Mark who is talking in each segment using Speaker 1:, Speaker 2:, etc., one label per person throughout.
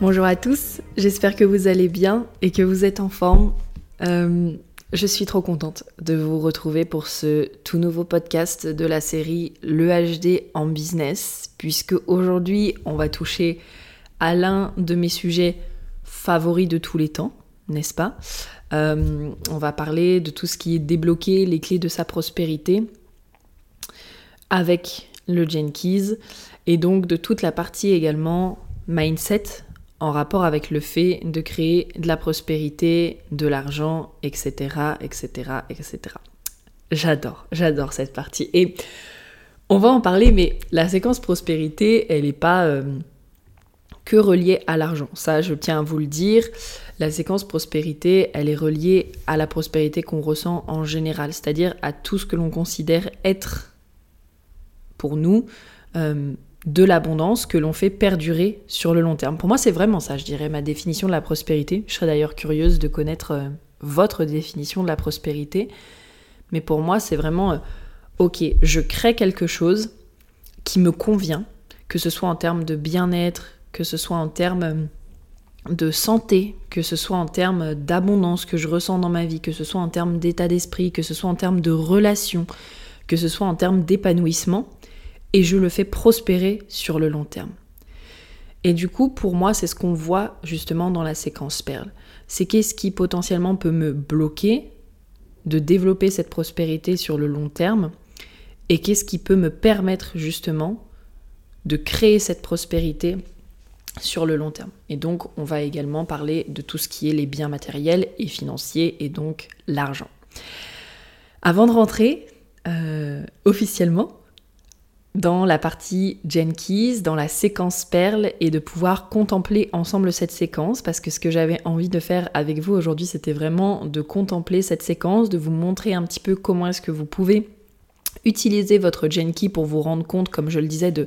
Speaker 1: Bonjour à tous, j'espère que vous allez bien et que vous êtes en forme. Euh, je suis trop contente de vous retrouver pour ce tout nouveau podcast de la série Le HD en business, puisque aujourd'hui on va toucher à l'un de mes sujets favoris de tous les temps, n'est-ce pas? Euh, On va parler de tout ce qui est débloqué, les clés de sa prospérité, avec le Jenkins, et donc de toute la partie également mindset en rapport avec le fait de créer de la prospérité, de l'argent, etc., etc., etc. J'adore, j'adore cette partie. Et on va en parler, mais la séquence prospérité, elle n'est pas euh, que reliée à l'argent. Ça, je tiens à vous le dire. La séquence prospérité, elle est reliée à la prospérité qu'on ressent en général, c'est-à-dire à tout ce que l'on considère être pour nous euh, de l'abondance que l'on fait perdurer sur le long terme. Pour moi, c'est vraiment ça, je dirais, ma définition de la prospérité. Je serais d'ailleurs curieuse de connaître euh, votre définition de la prospérité. Mais pour moi, c'est vraiment, euh, ok, je crée quelque chose qui me convient, que ce soit en termes de bien-être, que ce soit en termes euh, de santé, que ce soit en termes d'abondance que je ressens dans ma vie, que ce soit en termes d'état d'esprit, que ce soit en termes de relations, que ce soit en termes d'épanouissement et je le fais prospérer sur le long terme. Et du coup, pour moi, c'est ce qu'on voit justement dans la séquence perle. C'est qu'est-ce qui potentiellement peut me bloquer de développer cette prospérité sur le long terme et qu'est-ce qui peut me permettre justement de créer cette prospérité sur le long terme. Et donc, on va également parler de tout ce qui est les biens matériels et financiers et donc l'argent. Avant de rentrer euh, officiellement dans la partie Jenkins, dans la séquence perle et de pouvoir contempler ensemble cette séquence parce que ce que j'avais envie de faire avec vous aujourd'hui c'était vraiment de contempler cette séquence, de vous montrer un petit peu comment est-ce que vous pouvez utiliser votre Jenkins pour vous rendre compte, comme je le disais, de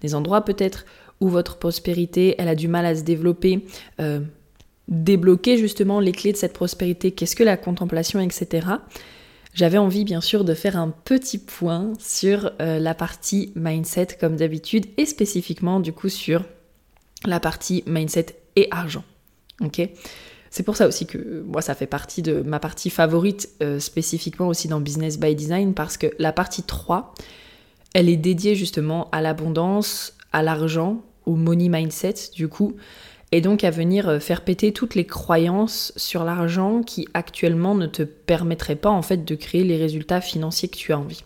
Speaker 1: des endroits peut-être où votre prospérité elle a du mal à se développer. Euh, débloquer justement les clés de cette prospérité, qu'est-ce que la contemplation, etc j'avais envie bien sûr de faire un petit point sur euh, la partie mindset comme d'habitude et spécifiquement du coup sur la partie mindset et argent. C'est pour ça aussi que moi ça fait partie de ma partie favorite euh, spécifiquement aussi dans Business by Design parce que la partie 3 elle est dédiée justement à l'abondance, à l'argent, au money mindset du coup et donc à venir euh, faire péter toutes les croyances sur l'argent qui actuellement ne te permettraient pas en fait de créer les résultats financiers que tu as envie.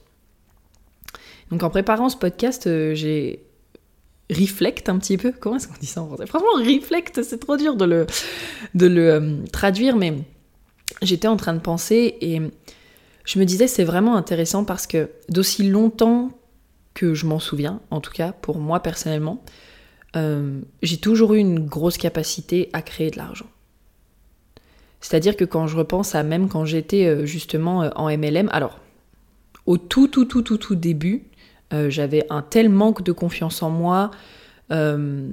Speaker 1: Donc en préparant ce podcast, euh, j'ai reflect un petit peu. Comment est-ce qu'on dit ça en français? Franchement, reflect, c'est trop dur de le, de le euh, traduire, mais j'étais en train de penser et je me disais c'est vraiment intéressant parce que d'aussi longtemps que je m'en souviens, en tout cas pour moi personnellement, euh, j'ai toujours eu une grosse capacité à créer de l'argent. C'est-à-dire que quand je repense à même quand j'étais euh, justement euh, en MLM, alors au tout tout tout tout tout début, j'avais un tel manque de confiance en moi, vraiment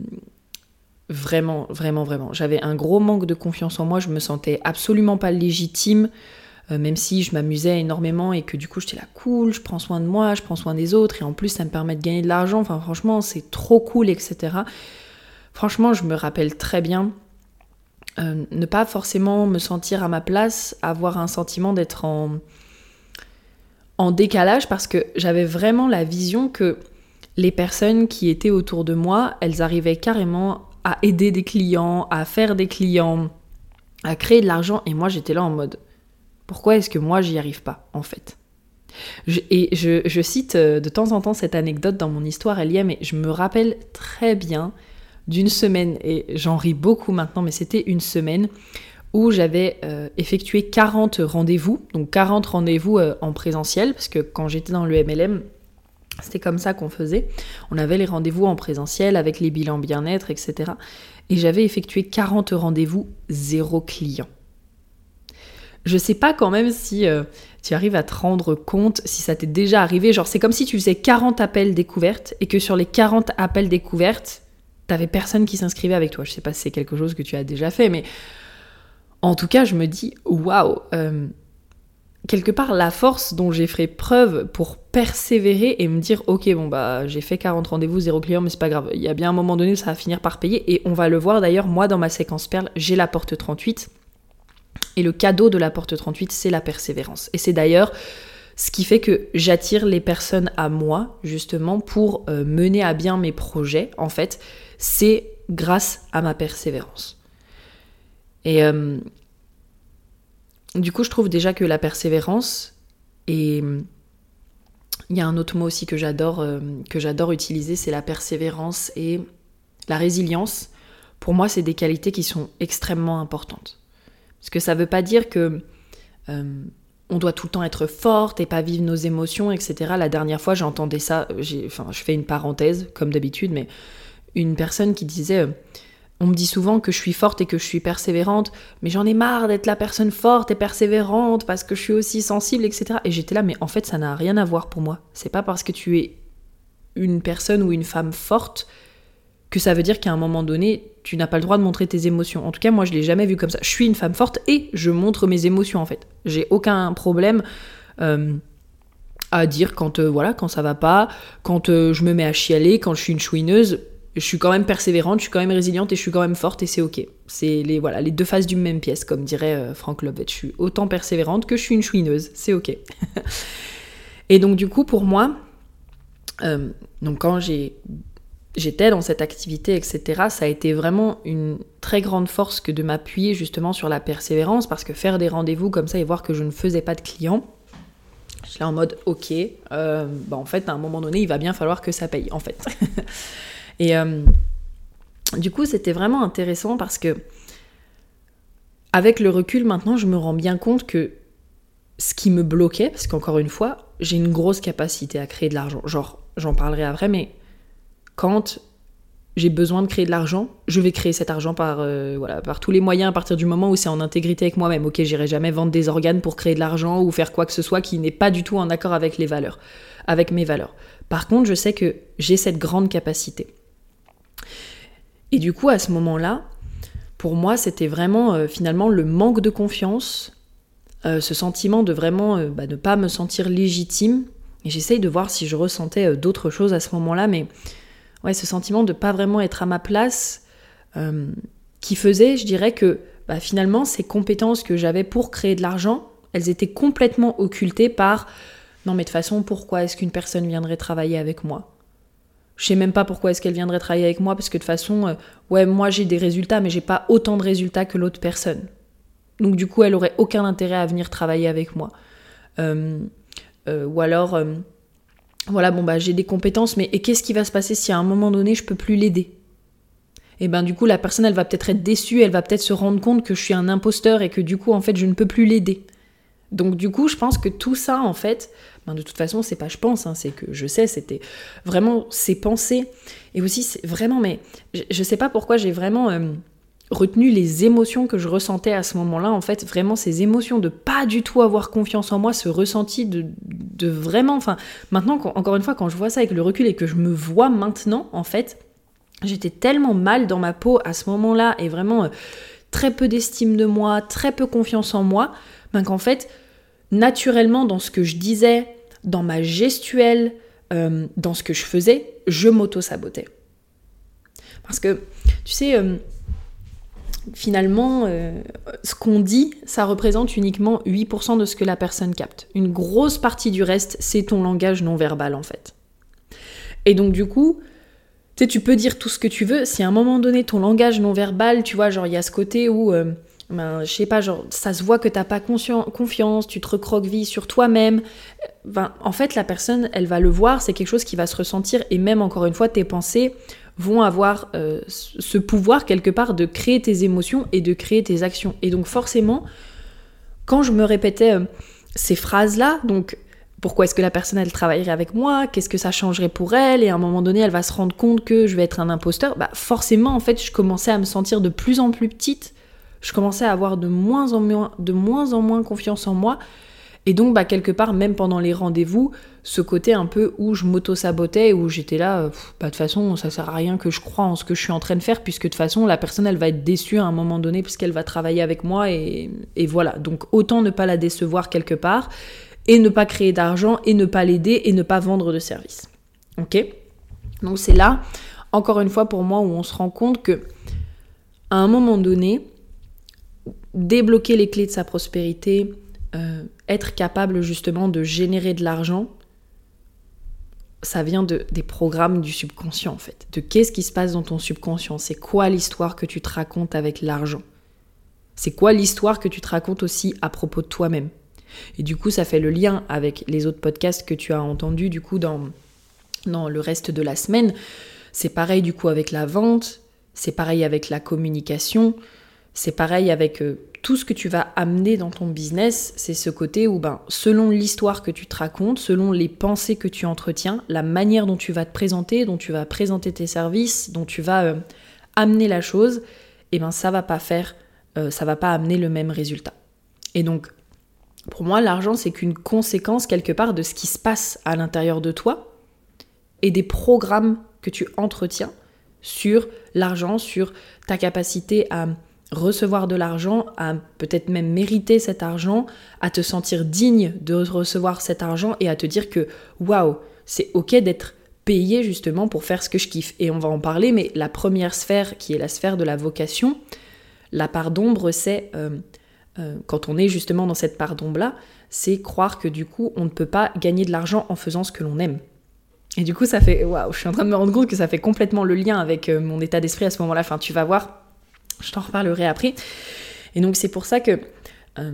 Speaker 1: vraiment vraiment, j'avais un gros manque de confiance en moi, je me sentais absolument pas légitime euh, même si je m'amusais énormément et que du coup j'étais là cool, je prends soin de moi, je prends soin des autres et en plus ça me permet de gagner de l'argent, enfin franchement c'est trop cool, etc. Franchement je me rappelle très bien euh, ne pas forcément me sentir à ma place, avoir un sentiment d'être en, en décalage parce que j'avais vraiment la vision que les personnes qui étaient autour de moi, elles arrivaient carrément à aider des clients, à faire des clients, à créer de l'argent et moi j'étais là en mode pourquoi est-ce que moi j'y arrive pas en fait? Et je, cite euh, de temps en temps cette anecdote dans mon histoire, Elia, mais je me rappelle très bien d'une semaine, et j'en ris beaucoup maintenant, mais c'était une semaine où j'avais euh, effectué 40 rendez-vous, donc 40 rendez-vous euh, en présentiel, parce que quand j'étais dans le MLM, C'était comme ça qu'on faisait. On avait les rendez-vous en présentiel avec les bilans bien-être, etc. Et j'avais effectué 40 rendez-vous, zéro client. Je sais pas quand même si euh, tu arrives à te rendre compte, si ça t'est déjà arrivé. Genre, c'est comme si tu faisais 40 appels découvertes et que sur les 40 appels découvertes, t'avais personne qui s'inscrivait avec toi. Je sais pas si c'est quelque chose que tu as déjà fait, mais en tout cas, je me dis, waouh, euh, quelque part, la force dont j'ai fait preuve pour persévérer et me dire, ok, bon, bah, j'ai fait 40 rendez-vous, zéro client, mais c'est pas grave. Il y a bien un moment donné ça va finir par payer. Et on va le voir d'ailleurs, moi, dans ma séquence perle, j'ai la porte 38. Et le cadeau de la porte 38, c'est la persévérance. Et c'est d'ailleurs ce qui fait que j'attire les personnes à moi, justement, pour euh, mener à bien mes projets, en fait, c'est grâce à ma persévérance. Et euh, du coup, je trouve déjà que la persévérance, et il y a un autre mot aussi que j'adore, euh, que j'adore utiliser, c'est la persévérance et la résilience. Pour moi, c'est des qualités qui sont extrêmement importantes. Parce que ça veut pas dire que euh, on doit tout le temps être forte et pas vivre nos émotions, etc. La dernière fois, j'entendais ça, enfin, je fais une parenthèse, comme d'habitude, mais une personne qui disait on me dit souvent que je suis forte et que je suis persévérante, mais j'en ai marre d'être la personne forte et persévérante parce que je suis aussi sensible, etc. Et j'étais là, mais en fait, ça n'a rien à voir pour moi. C'est pas parce que tu es une personne ou une femme forte que ça veut dire qu'à un moment donné, tu n'as pas le droit de montrer tes émotions. En tout cas, moi, je l'ai jamais vu comme ça. Je suis une femme forte et je montre mes émotions, en fait. J'ai aucun problème. Euh, à dire quand euh, voilà quand ça va pas, quand euh, je me mets à chialer, quand je suis une chouineuse, je suis quand même persévérante, je suis quand même résiliente et je suis quand même forte et c'est ok. C'est les, voilà, les deux faces d'une même pièce, comme dirait euh, Frank Lovett. Je suis autant persévérante que je suis une chouineuse, c'est ok. et donc du coup, pour moi, donc quand j'étais dans cette activité, etc., ça a été vraiment une très grande force que de m'appuyer justement sur la persévérance, parce que faire des rendez-vous comme ça et voir que je ne faisais pas de clients, je suis en mode ok, euh, bah en fait à un moment donné il va bien falloir que ça paye en fait. Et euh, du coup, c'était vraiment intéressant parce que, avec le recul maintenant, je me rends bien compte que ce qui me bloquait, parce qu'encore une fois, j'ai une grosse capacité à créer de l'argent. Genre, j'en parlerai après, mais quand j'ai besoin de créer de l'argent, je vais créer cet argent par, euh, voilà, par tous les moyens à partir du moment où c'est en intégrité avec moi-même. Ok, j'irai jamais vendre des organes pour créer de l'argent ou faire quoi que ce soit qui n'est pas du tout en accord avec les valeurs, avec mes valeurs. Par contre, je sais que j'ai cette grande capacité. Et du coup, à ce moment-là, pour moi, c'était vraiment euh, finalement le manque de confiance, euh, ce sentiment de vraiment bah, ne pas me sentir légitime. Et j'essaye de voir si je ressentais d'autres choses à ce moment-là, mais ouais, ce sentiment de pas vraiment être à ma place, qui faisait, je dirais que bah, finalement, ces compétences que j'avais pour créer de l'argent, elles étaient complètement occultées par non mais de toute façon, pourquoi est-ce qu'une personne viendrait travailler avec moi? Je sais même pas pourquoi est-ce qu'elle viendrait travailler avec moi parce que de toute façon, euh, ouais, moi j'ai des résultats, mais j'ai pas autant de résultats que l'autre personne. Donc du coup, elle aurait aucun intérêt à venir travailler avec moi. Euh, euh, ou alors, voilà, bon bah j'ai des compétences, mais et qu'est-ce qui va se passer si à un moment donné je peux plus l'aider? Et eh ben du coup, la personne, elle va peut-être être déçue, elle va peut-être se rendre compte que je suis un imposteur et que du coup, en fait, je ne peux plus l'aider. Donc du coup, je pense que tout ça, en fait, ben, de toute façon, c'est pas je pense, hein, c'est que je sais, c'était vraiment ces pensées. Et aussi, c'est vraiment, mais je, sais pas pourquoi j'ai vraiment euh, retenu les émotions que je ressentais à ce moment-là. En fait, vraiment ces émotions de pas du tout avoir confiance en moi, ce ressenti de, vraiment. Enfin, maintenant, encore une fois, quand je vois ça avec le recul et que je me vois maintenant, en fait, j'étais tellement mal dans ma peau à ce moment-là et vraiment. Euh, très peu d'estime de moi, très peu confiance en moi, ben qu'en fait, naturellement dans ce que je disais, dans ma gestuelle, euh, dans ce que je faisais, je m'auto-sabotais. Parce que, tu sais, euh, finalement, euh, ce qu'on dit, ça représente uniquement 8% de ce que la personne capte. Une grosse partie du reste, c'est ton langage non verbal, en fait. Et donc, du coup, tu sais, tu peux dire tout ce que tu veux, si à un moment donné, ton langage non verbal, tu vois, genre, il y a ce côté où ben, je sais pas, genre, ça se voit que t'as pas confiance, tu te recroquevilles sur toi-même. Ben, en fait, la personne, elle va le voir, c'est quelque chose qui va se ressentir, et même encore une fois, tes pensées vont avoir euh, ce pouvoir quelque part de créer tes émotions et de créer tes actions. Et donc forcément, quand je me répétais euh, ces phrases-là, donc pourquoi est-ce que la personne elle travaillerait avec moi, qu'est-ce que ça changerait pour elle, et à un moment donné elle va se rendre compte que je vais être un imposteur, bah forcément en fait je commençais à me sentir de plus en plus petite, je commençais à avoir de moins en moins, de moins, en moins confiance en moi, et donc bah quelque part même pendant les rendez-vous, ce côté un peu où je m'auto-sabotais, où j'étais là, euh, bah de toute façon ça sert à rien que je crois en ce que je suis en train de faire, puisque de toute façon la personne elle va être déçue à un moment donné puisqu'elle va travailler avec moi, et, et voilà, donc autant ne pas la décevoir quelque part et ne pas créer d'argent et ne pas l'aider et ne pas vendre de services. Ok? Donc c'est là, encore une fois pour moi, où on se rend compte que à un moment donné, débloquer les clés de sa prospérité, euh, être capable justement de générer de l'argent, ça vient de, des programmes du subconscient en fait. De qu'est-ce qui se passe dans ton subconscient? C'est quoi l'histoire que tu te racontes avec l'argent? C'est quoi l'histoire que tu te racontes aussi à propos de toi-même? Et du coup, ça fait le lien avec les autres podcasts que tu as entendus du coup dans, dans le reste de la semaine. C'est pareil du coup avec la vente, c'est pareil avec la communication, c'est pareil avec euh, tout ce que tu vas amener dans ton business, c'est ce côté où ben, selon l'histoire que tu te racontes, selon les pensées que tu entretiens, la manière dont tu vas te présenter, dont tu vas présenter tes services, dont tu vas euh, amener la chose, eh ben ça va pas faire, euh, ça va pas amener le même résultat. Et donc pour moi, l'argent, c'est qu'une conséquence quelque part de ce qui se passe à l'intérieur de toi et des programmes que tu entretiens sur l'argent, sur ta capacité à recevoir de l'argent, à peut-être même mériter cet argent, à te sentir digne de recevoir cet argent et à te dire que waouh, c'est ok d'être payé justement pour faire ce que je kiffe. Et on va en parler, mais la première sphère qui est la sphère de la vocation, la part d'ombre, c'est euh, euh, quand on est justement dans cette part d'ombre-là, c'est croire que du coup, on ne peut pas gagner de l'argent en faisant ce que l'on aime. Et du coup, ça fait. Waouh, je suis en train de me rendre compte que ça fait complètement le lien avec euh, mon état d'esprit à ce moment-là. Enfin, tu vas voir, je t'en reparlerai après. Et donc, c'est pour ça que euh,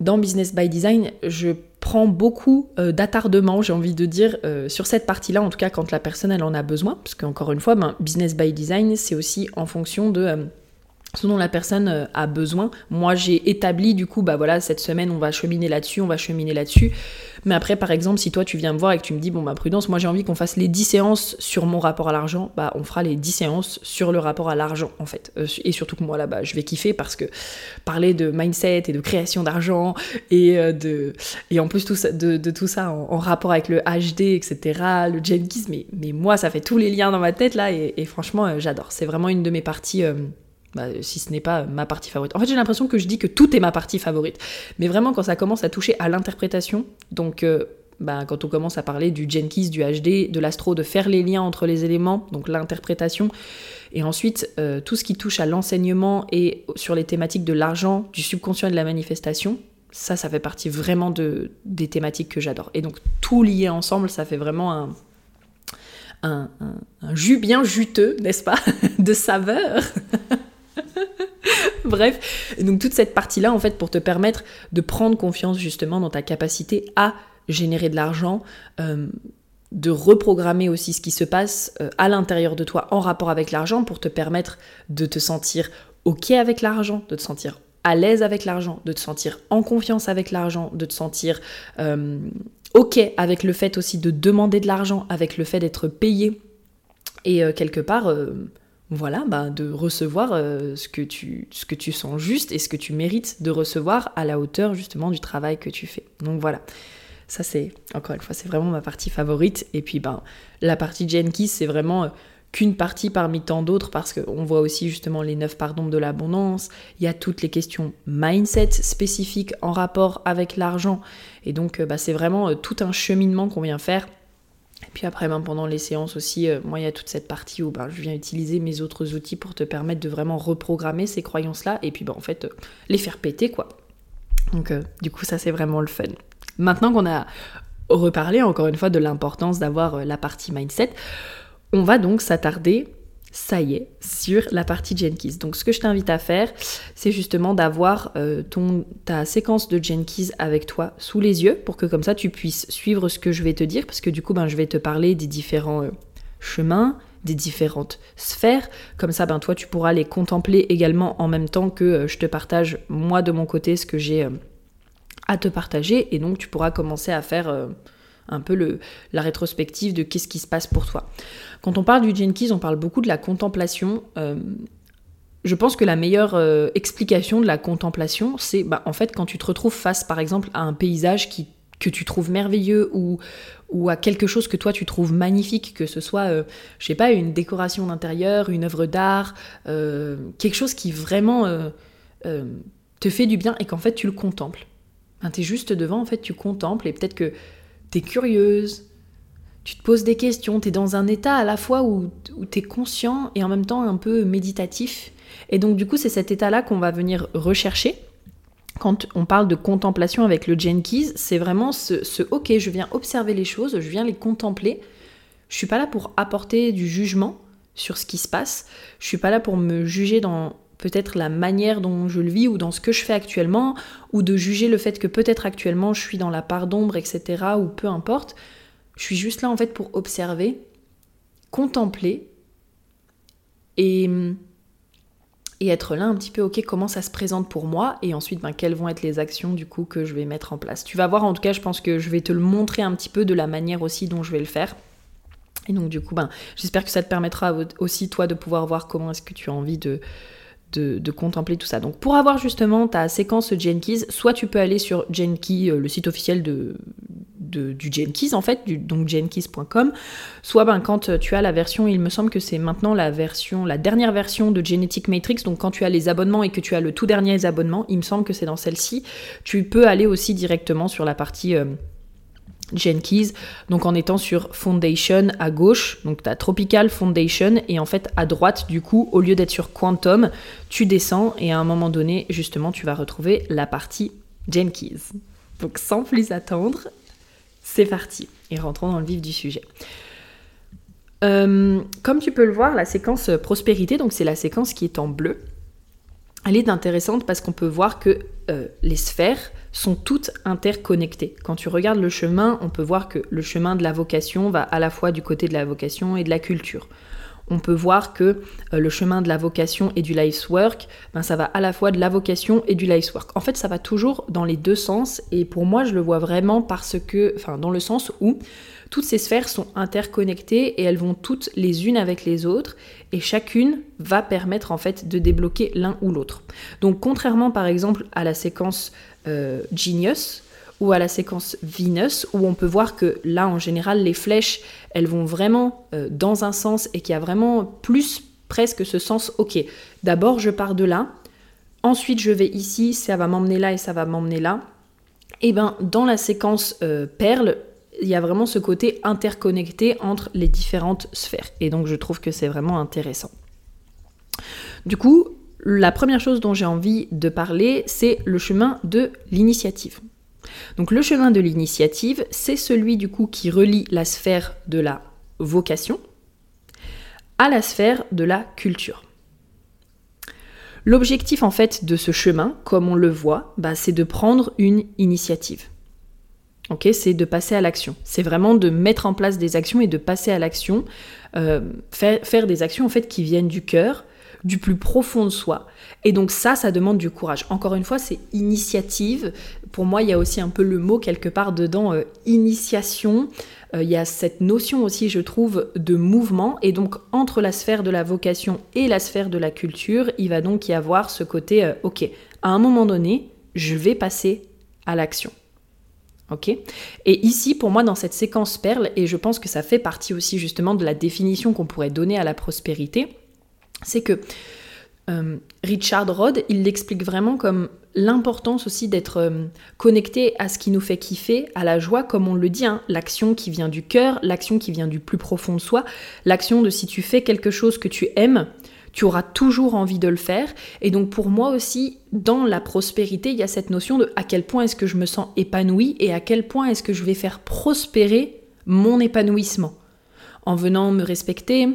Speaker 1: dans Business by Design, je prends beaucoup d'attardement, j'ai envie de dire, sur cette partie-là, en tout cas quand la personne elle en a besoin. Parce qu'encore une fois, ben, Business by Design, c'est aussi en fonction de ce dont la personne euh, a besoin. Moi, j'ai établi du coup, bah voilà, cette semaine, on va cheminer là-dessus, on va cheminer là-dessus. Mais après, par exemple, si toi tu viens me voir et que tu me dis, bon bah prudence, moi j'ai envie qu'on fasse les 10 séances sur mon rapport à l'argent, bah on fera les 10 séances sur le rapport à l'argent en fait. Euh, et surtout que moi là-bas, je vais kiffer parce que parler de mindset et de création d'argent et euh, de et en plus de, tout ça en, rapport avec le HD, etc., le Jenkins, mais, mais moi ça fait tous les liens dans ma tête là et, franchement j'adore. C'est vraiment une de mes parties. Bah, si ce n'est pas ma partie favorite. En fait, j'ai l'impression que je dis que tout est ma partie favorite. Mais vraiment, quand ça commence à toucher à l'interprétation, donc euh, bah, quand on commence à parler du Jenkins, du HD, de l'astro, de faire les liens entre les éléments, donc l'interprétation, et ensuite euh, tout ce qui touche à l'enseignement et sur les thématiques de l'argent, du subconscient et de la manifestation, ça, ça fait partie vraiment de, des thématiques que j'adore. Et donc tout lié ensemble, ça fait vraiment un, un jus bien juteux, n'est-ce pas, de saveur. Bref, donc toute cette partie-là, en fait, pour te permettre de prendre confiance justement dans ta capacité à générer de l'argent, euh, de reprogrammer aussi ce qui se passe euh, à l'intérieur de toi en rapport avec l'argent pour te permettre de te sentir ok avec l'argent, de te sentir à l'aise avec l'argent, de te sentir en confiance avec l'argent, de te sentir euh, ok avec le fait aussi de demander de l'argent, avec le fait d'être payé. Et quelque part voilà, bah, de recevoir euh, ce, que tu, ce que tu sens juste et ce que tu mérites de recevoir à la hauteur justement du travail que tu fais. Donc voilà, ça c'est, encore une fois, c'est vraiment ma partie favorite. Et puis ben, la partie Jenkins, c'est vraiment euh, qu'une partie parmi tant d'autres parce qu'on voit aussi justement les neuf pardons de l'abondance, il y a toutes les questions mindset spécifiques en rapport avec l'argent. Et donc euh, bah, c'est vraiment tout un cheminement qu'on vient faire et puis après, ben, pendant les séances aussi, euh, moi, il y a toute cette partie où ben, je viens utiliser mes autres outils pour te permettre de vraiment reprogrammer ces croyances-là et puis ben, en fait, euh, les faire péter, quoi. Donc, euh, du coup, ça, c'est vraiment le fun. Maintenant qu'on a reparlé encore une fois de l'importance d'avoir la partie mindset, on va donc s'attarder ça y est, sur la partie Jenkins. Donc ce que je t'invite à faire, c'est justement d'avoir euh, ta séquence de Jenkins avec toi sous les yeux pour que comme ça tu puisses suivre ce que je vais te dire parce que du coup ben, je vais te parler des différents euh, chemins, des différentes sphères. Comme ça, ben, toi, tu pourras les contempler également en même temps que euh, je te partage, moi, de mon côté, ce que j'ai à te partager. Et donc, tu pourras commencer à faire un peu le, la rétrospective de qu'est-ce qui se passe pour toi. Quand on parle du Jenkins, on parle beaucoup de la contemplation. Euh, je pense que la meilleure euh, explication de la contemplation, c'est bah, en fait quand tu te retrouves face par exemple à un paysage qui, que tu trouves merveilleux ou, ou à quelque chose que toi tu trouves magnifique, que ce soit, euh, je sais pas, une décoration d'intérieur, une œuvre d'art, quelque chose qui vraiment te fait du bien et qu'en fait tu le contemples. Ben, tu es juste devant, en fait tu contemples et peut-être que tu es curieuse, tu te poses des questions, tu es dans un état à la fois où, où tu es conscient et en même temps un peu méditatif. Et donc du coup c'est cet état-là qu'on va venir rechercher. Quand on parle de contemplation avec le Jenkins, c'est vraiment ce, ce ok, je viens observer les choses, je viens les contempler. Je suis pas là pour apporter du jugement sur ce qui se passe. Je suis pas là pour me juger dans peut-être la manière dont je le vis ou dans ce que je fais actuellement, ou de juger le fait que peut-être actuellement je suis dans la part d'ombre, etc., ou peu importe. Je suis juste là en fait pour observer, contempler et, et être là un petit peu, ok, comment ça se présente pour moi, et ensuite, ben, quelles vont être les actions du coup que je vais mettre en place. Tu vas voir, en tout cas, je pense que je vais te le montrer un petit peu de la manière aussi dont je vais le faire. Et donc du coup, ben, j'espère que ça te permettra aussi toi de pouvoir voir comment est-ce que tu as envie de, de, contempler tout ça. Donc pour avoir justement ta séquence Jenkins, soit tu peux aller sur Jenkins, euh, le site officiel de, du Jenkins en fait, du, donc jenkins.com, soit ben, quand tu as la version, il me semble que c'est maintenant la version, la dernière version de Genetic Matrix, donc quand tu as les abonnements et que tu as le tout dernier abonnement, il me semble que c'est dans celle-ci, tu peux aller aussi directement sur la partie... Euh, Jenkins, donc en étant sur Foundation à gauche, donc tu as Tropical Foundation, et en fait à droite, du coup, au lieu d'être sur Quantum, tu descends et à un moment donné, justement, tu vas retrouver la partie Jenkins. Donc sans plus attendre, c'est parti, et rentrons dans le vif du sujet. Euh, comme tu peux le voir, la séquence prospérité, donc c'est la séquence qui est en bleu, elle est intéressante parce qu'on peut voir que euh, les sphères sont toutes interconnectées. Quand tu regardes le chemin, on peut voir que le chemin de la vocation va à la fois du côté de la vocation et de la culture. On peut voir que euh, le chemin de la vocation et du life's work, ben, ça va à la fois de la vocation et du life's work. En fait, ça va toujours dans les deux sens et pour moi, je le vois vraiment parce que, enfin, dans le sens où toutes ces sphères sont interconnectées et elles vont toutes les unes avec les autres et chacune va permettre en fait de débloquer l'un ou l'autre. Donc contrairement par exemple à la séquence euh, Genius ou à la séquence Venus, où on peut voir que là, en général, les flèches, elles vont vraiment euh, dans un sens et qu'il y a vraiment plus presque ce sens, ok, d'abord je pars de là, ensuite je vais ici, ça va m'emmener là et ça va m'emmener là. Et bien, dans la séquence euh, perle, il y a vraiment ce côté interconnecté entre les différentes sphères. Et donc, je trouve que c'est vraiment intéressant. Du coup, la première chose dont j'ai envie de parler, c'est le chemin de l'initiative. Donc le chemin de l'initiative, c'est celui du coup qui relie la sphère de la vocation à la sphère de la culture. L'objectif en fait de ce chemin, comme on le voit, bah, c'est de prendre une initiative. Ok, c'est de passer à l'action. C'est vraiment de mettre en place des actions et de passer à l'action, euh, faire, des actions en fait qui viennent du cœur, du plus profond de soi. Et donc ça, ça demande du courage. Encore une fois, c'est initiative. Pour moi, il y a aussi un peu le mot quelque part dedans, euh, initiation. Euh, il y a cette notion aussi, je trouve, de mouvement. Et donc entre la sphère de la vocation et la sphère de la culture, il va donc y avoir ce côté, ok, à un moment donné, je vais passer à l'action. Ok. Et ici, pour moi, dans cette séquence perle, et je pense que ça fait partie aussi justement de la définition qu'on pourrait donner à la prospérité, c'est que euh, Richard Rod, il l'explique vraiment comme l'importance aussi d'être euh, connecté à ce qui nous fait kiffer, à la joie, comme on le dit, hein, l'action qui vient du cœur, l'action qui vient du plus profond de soi, l'action de si tu fais quelque chose que tu aimes, tu auras toujours envie de le faire. Et donc pour moi aussi, dans la prospérité, il y a cette notion de à quel point est-ce que je me sens épanoui et à quel point est-ce que je vais faire prospérer mon épanouissement. En venant me respecter,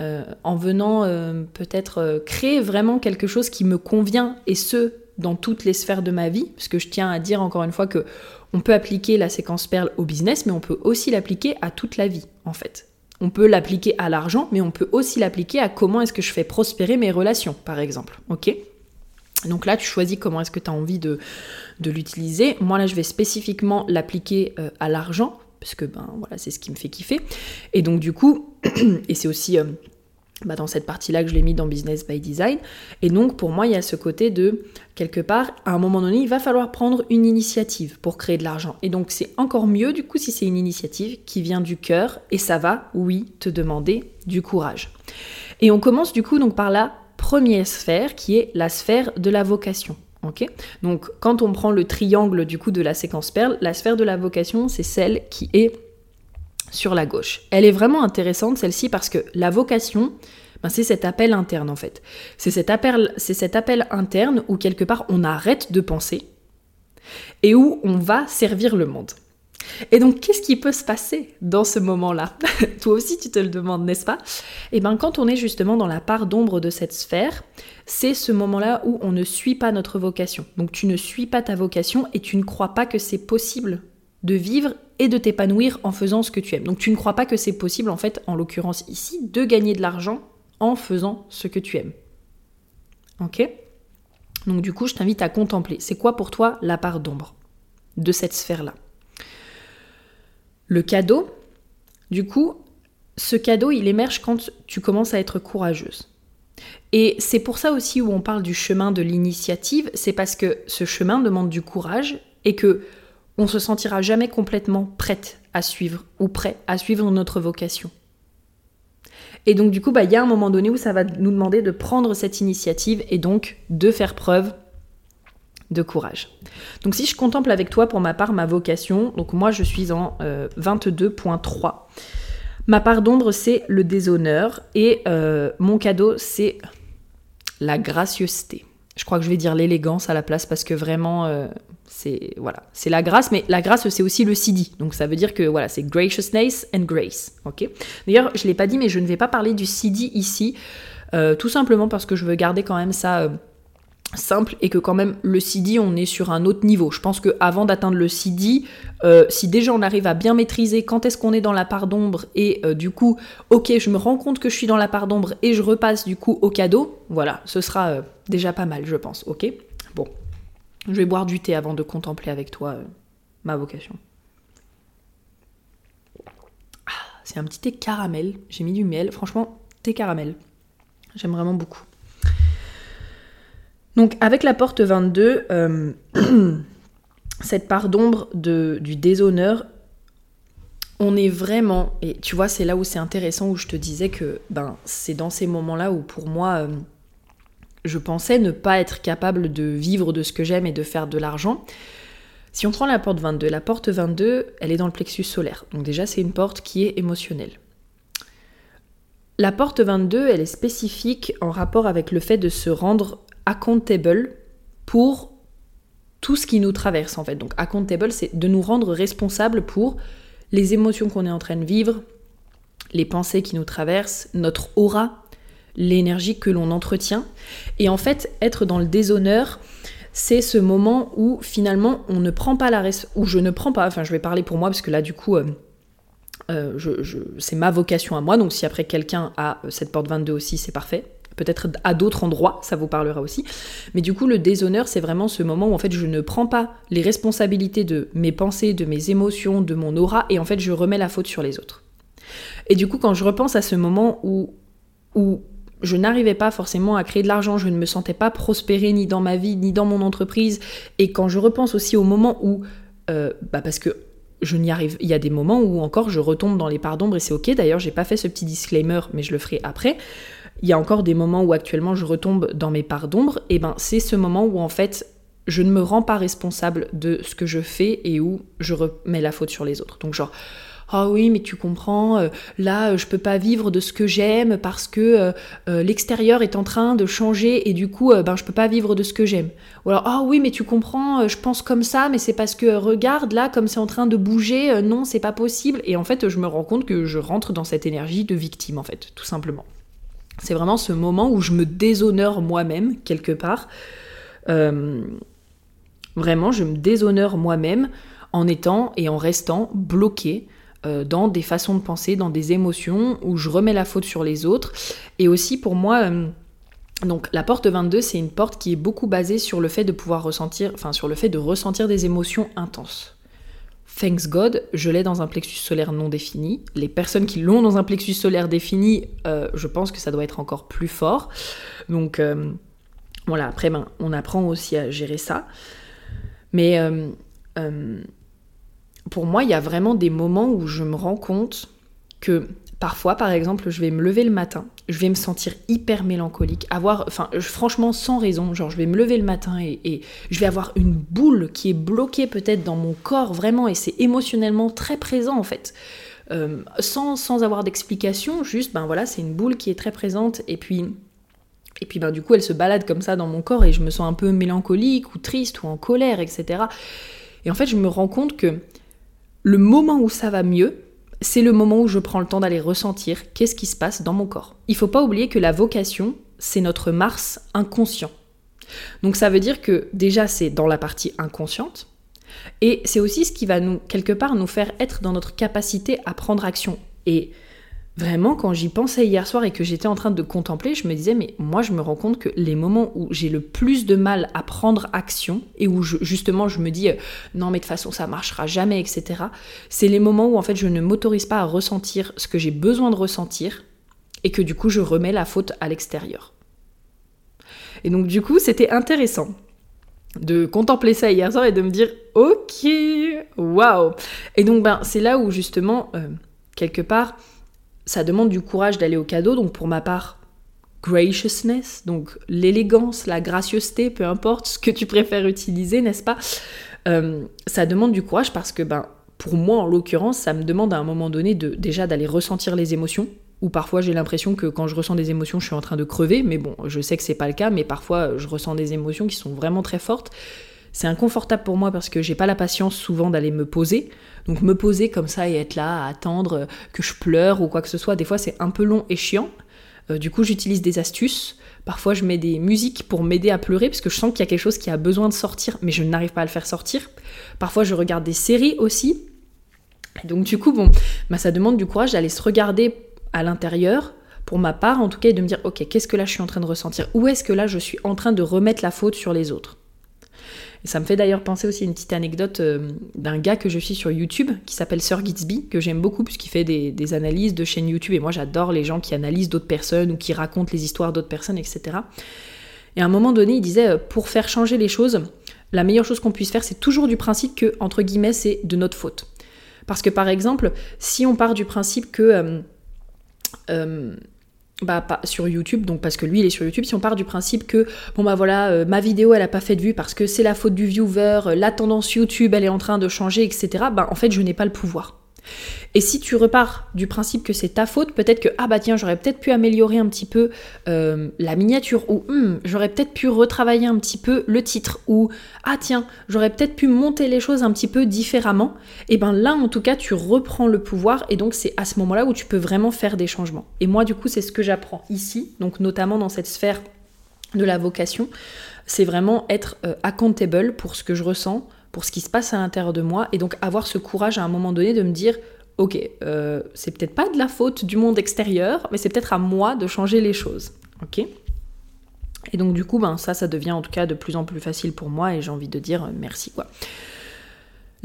Speaker 1: euh, en venant euh, peut-être euh, créer vraiment quelque chose qui me convient et ce dans toutes les sphères de ma vie, parce que je tiens à dire encore une fois que on peut appliquer la séquence perle au business, mais on peut aussi l'appliquer à toute la vie en fait. On peut l'appliquer à l'argent, mais on peut aussi l'appliquer à comment est-ce que je fais prospérer mes relations, par exemple. Ok? Donc là, tu choisis comment est-ce que tu as envie de, l'utiliser. Moi, là, je vais spécifiquement l'appliquer à l'argent parce que ben voilà, c'est ce qui me fait kiffer. Et donc du coup, et c'est aussi euh, bah, dans cette partie-là que je l'ai mis dans Business by Design. Et donc pour moi, il y a ce côté de, quelque part, à un moment donné, il va falloir prendre une initiative pour créer de l'argent. Et donc c'est encore mieux du coup si c'est une initiative qui vient du cœur, et ça va, oui, te demander du courage. Et on commence du coup donc par la première sphère qui est la sphère de la vocation. donc quand on prend le triangle du coup de la séquence perle, la sphère de la vocation c'est celle qui est sur la gauche. Elle est vraiment intéressante celle-ci parce que la vocation, ben, c'est cet appel interne en fait. C'est cet appel, c'est cet appel interne où quelque part on arrête de penser et où on va servir le monde. Et donc, qu'est-ce qui peut se passer dans ce moment-là? Toi aussi, tu te le demandes, n'est-ce pas? Eh bien, quand on est justement dans la part d'ombre de cette sphère, c'est ce moment-là où on ne suit pas notre vocation. Donc, tu ne suis pas ta vocation et tu ne crois pas que c'est possible de vivre et de t'épanouir en faisant ce que tu aimes. Donc, tu ne crois pas que c'est possible, en fait, en l'occurrence ici, de gagner de l'argent en faisant ce que tu aimes. Ok? Donc, du coup, je t'invite à contempler. C'est quoi pour toi la part d'ombre de cette sphère-là? Le cadeau, du coup, ce cadeau, il émerge quand tu commences à être courageuse. Et c'est pour ça aussi où on parle du chemin de l'initiative, c'est parce que ce chemin demande du courage et que on se sentira jamais complètement prête à suivre ou prêt à suivre notre vocation. Et donc du coup, bah, il y a un moment donné où ça va nous demander de prendre cette initiative et donc de faire preuve de courage. Donc si je contemple avec toi pour ma part ma vocation, donc moi je suis en 22.3. Euh, ma part d'ombre c'est le déshonneur et euh, mon cadeau c'est la gracieuseté. Je crois que je vais dire l'élégance à la place parce que vraiment euh, c'est voilà, c'est la grâce mais la grâce c'est aussi le CD. Donc ça veut dire que voilà, c'est graciousness and grace, OK? D'ailleurs, je l'ai pas dit mais je ne vais pas parler du CD ici tout simplement parce que je veux garder quand même ça simple et que quand même le CD on est sur un autre niveau. Je pense que avant d'atteindre le CD, euh, si déjà on arrive à bien maîtriser quand est-ce qu'on est dans la part d'ombre et euh, du coup ok je me rends compte que je suis dans la part d'ombre et je repasse du coup au cadeau, voilà, ce sera euh, déjà pas mal je pense, ok? Bon, je vais boire du thé avant de contempler avec toi ma vocation. Ah, c'est un petit thé caramel, j'ai mis du miel, franchement thé caramel, j'aime vraiment beaucoup. Donc avec la porte 22, euh, cette part d'ombre du déshonneur, on est vraiment, et tu vois, c'est là où c'est intéressant, où je te disais que ben, c'est dans ces moments-là où pour moi, euh, je pensais ne pas être capable de vivre de ce que j'aime et de faire de l'argent. Si on prend la porte 22, la porte 22, elle est dans le plexus solaire. Donc déjà, c'est une porte qui est émotionnelle. La porte 22, elle est spécifique en rapport avec le fait de se rendre accountable pour tout ce qui nous traverse en fait. Donc accountable, c'est de nous rendre responsables pour les émotions qu'on est en train de vivre, les pensées qui nous traversent, notre aura, l'énergie que l'on entretient. Et en fait, être dans le déshonneur, c'est ce moment où finalement on ne prend pas la où je ne prends pas, enfin je vais parler pour moi parce que là du coup euh, euh, c'est ma vocation à moi, donc si après quelqu'un a cette porte 22 aussi, c'est parfait peut-être à d'autres endroits, ça vous parlera aussi. Mais du coup, le déshonneur, c'est vraiment ce moment où en fait je ne prends pas les responsabilités de mes pensées, de mes émotions, de mon aura, et en fait je remets la faute sur les autres. Et du coup, quand je repense à ce moment où, où je n'arrivais pas forcément à créer de l'argent, je ne me sentais pas prospérer ni dans ma vie, ni dans mon entreprise, et quand je repense aussi au moment où, euh, bah parce que je n'y arrive, il y a des moments où encore je retombe dans les parts d'ombre et c'est ok. D'ailleurs, j'ai pas fait ce petit disclaimer, mais je le ferai après il y a encore des moments où actuellement je retombe dans mes parts d'ombre, et ben c'est ce moment où en fait je ne me rends pas responsable de ce que je fais et où je remets la faute sur les autres. Donc genre ah oui, mais tu comprends, euh, là, je peux pas vivre de ce que j'aime parce que euh, euh, l'extérieur est en train de changer et du coup, ben, je peux pas vivre de ce que j'aime. Ou alors, ah oui, mais tu comprends, je pense comme ça, mais c'est parce que regarde, là, comme c'est en train de bouger, non, c'est pas possible. Et en fait, je me rends compte que je rentre dans cette énergie de victime, en fait, tout simplement. C'est vraiment ce moment où je me déshonore moi-même, quelque part. Euh, vraiment, je me déshonore moi-même en étant et en restant bloqué euh, dans des façons de penser, dans des émotions, où je remets la faute sur les autres. Et aussi pour moi... Euh, donc la porte 22, c'est une porte qui est beaucoup basée sur le fait de pouvoir ressentir, enfin sur le fait de ressentir des émotions intenses thanks God, je l'ai dans un plexus solaire non défini. Les personnes qui l'ont dans un plexus solaire défini, euh, je pense que ça doit être encore plus fort. Donc euh, voilà, après, ben, on apprend aussi à gérer ça. Mais pour moi, il y a vraiment des moments où je me rends compte que Parfois, par exemple, je vais me lever le matin, je vais me sentir hyper mélancolique, avoir, enfin, franchement, sans raison, genre, je vais me lever le matin et, je vais avoir une boule qui est bloquée peut-être dans mon corps, vraiment, et c'est émotionnellement très présent en fait. Euh, sans, sans avoir d'explication, juste, ben voilà, c'est une boule qui est très présente, et puis, et puis ben, du coup, elle se balade comme ça dans mon corps, et je me sens un peu mélancolique, ou triste, ou en colère, etc. Et en fait, je me rends compte que le moment où ça va mieux, c'est le moment où je prends le temps d'aller ressentir qu'est-ce qui se passe dans mon corps. Il faut pas oublier que la vocation, c'est notre Mars inconscient. Donc ça veut dire que déjà c'est dans la partie inconsciente, et c'est aussi ce qui va nous, quelque part, nous faire être dans notre capacité à prendre action. Et Vraiment, quand j'y pensais hier soir et que j'étais en train de contempler, je me disais, mais moi, je me rends compte que les moments où j'ai le plus de mal à prendre action et où justement je me dis, euh, non, mais de toute façon, ça marchera jamais, etc., c'est les moments où en fait je ne m'autorise pas à ressentir ce que j'ai besoin de ressentir et que du coup, je remets la faute à l'extérieur. Et donc, du coup, c'était intéressant de contempler ça hier soir et de me dire, ok, waouh! Et donc, ben, c'est là où justement, euh, quelque part, ça demande du courage d'aller au cadeau, donc pour ma part, graciousness, donc l'élégance, la gracieuseté, peu importe ce que tu préfères utiliser, n'est-ce pas? Euh, Ça demande du courage parce que, ben, pour moi en l'occurrence, ça me demande à un moment donné de déjà d'aller ressentir les émotions. Ou parfois j'ai l'impression que quand je ressens des émotions, je suis en train de crever, mais bon, je sais que c'est pas le cas, mais parfois je ressens des émotions qui sont vraiment très fortes. C'est inconfortable pour moi parce que j'ai pas la patience souvent d'aller me poser. Donc me poser comme ça et être là à attendre que je pleure ou quoi que ce soit, des fois c'est un peu long et chiant. Euh, du coup j'utilise des astuces. Parfois je mets des musiques pour m'aider à pleurer parce que je sens qu'il y a quelque chose qui a besoin de sortir mais je n'arrive pas à le faire sortir. Parfois je regarde des séries aussi. donc du coup bon, bah, ça demande du courage d'aller se regarder à l'intérieur pour ma part en tout cas et de me dire ok qu'est-ce que là je suis en train de ressentir? Où est-ce que là je suis en train de remettre la faute sur les autres? Ça me fait d'ailleurs penser aussi à une petite anecdote euh, d'un gars que je suis sur YouTube qui s'appelle Sir Gitsby, que j'aime beaucoup puisqu'il fait des, analyses de chaînes YouTube et moi j'adore les gens qui analysent d'autres personnes ou qui racontent les histoires d'autres personnes, etc. Et à un moment donné, il disait euh, pour faire changer les choses, la meilleure chose qu'on puisse faire, c'est toujours du principe que, entre guillemets, c'est de notre faute. Parce que par exemple, si on part du principe que euh, bah, pas sur YouTube, donc parce que lui il est sur YouTube, si on part du principe que bon bah voilà, euh, ma vidéo elle a pas fait de vue parce que c'est la faute du viewer, euh, la tendance YouTube elle est en train de changer, etc. Bah en fait je n'ai pas le pouvoir. Et si tu repars du principe que c'est ta faute, peut-être que, ah bah tiens, j'aurais peut-être pu améliorer un petit peu euh, la miniature, ou hum, j'aurais peut-être pu retravailler un petit peu le titre, ou ah tiens, j'aurais peut-être pu monter les choses un petit peu différemment, et ben là en tout cas, tu reprends le pouvoir, et donc c'est à ce moment-là où tu peux vraiment faire des changements. Et moi du coup, c'est ce que j'apprends ici, donc notamment dans cette sphère de la vocation, c'est vraiment être euh, accountable pour ce que je ressens, pour ce qui se passe à l'intérieur de moi et donc avoir ce courage à un moment donné de me dire ok, euh, c'est peut-être pas de la faute du monde extérieur, mais c'est peut-être à moi de changer les choses. Ok? Et donc du coup, ben, ça, ça devient en tout cas de plus en plus facile pour moi et j'ai envie de dire euh, merci quoi.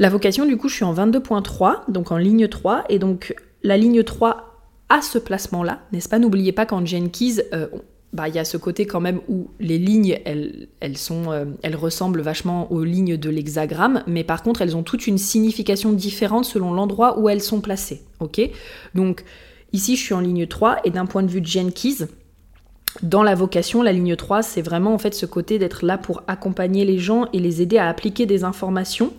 Speaker 1: La vocation, du coup, je suis en 22.3, donc en ligne 3, et donc la ligne 3 a ce placement-là, n'est-ce pas? N'oubliez pas qu'en Jenkins, euh, bah, il y a ce côté quand même où les lignes, euh, elles ressemblent vachement aux lignes de l'hexagramme, mais par contre, elles ont toute une signification différente selon l'endroit où elles sont placées. Donc, ici, je suis en ligne 3, et d'un point de vue de Jenkins, dans la vocation, la ligne 3, c'est vraiment en fait ce côté d'être là pour accompagner les gens et les aider à appliquer des informations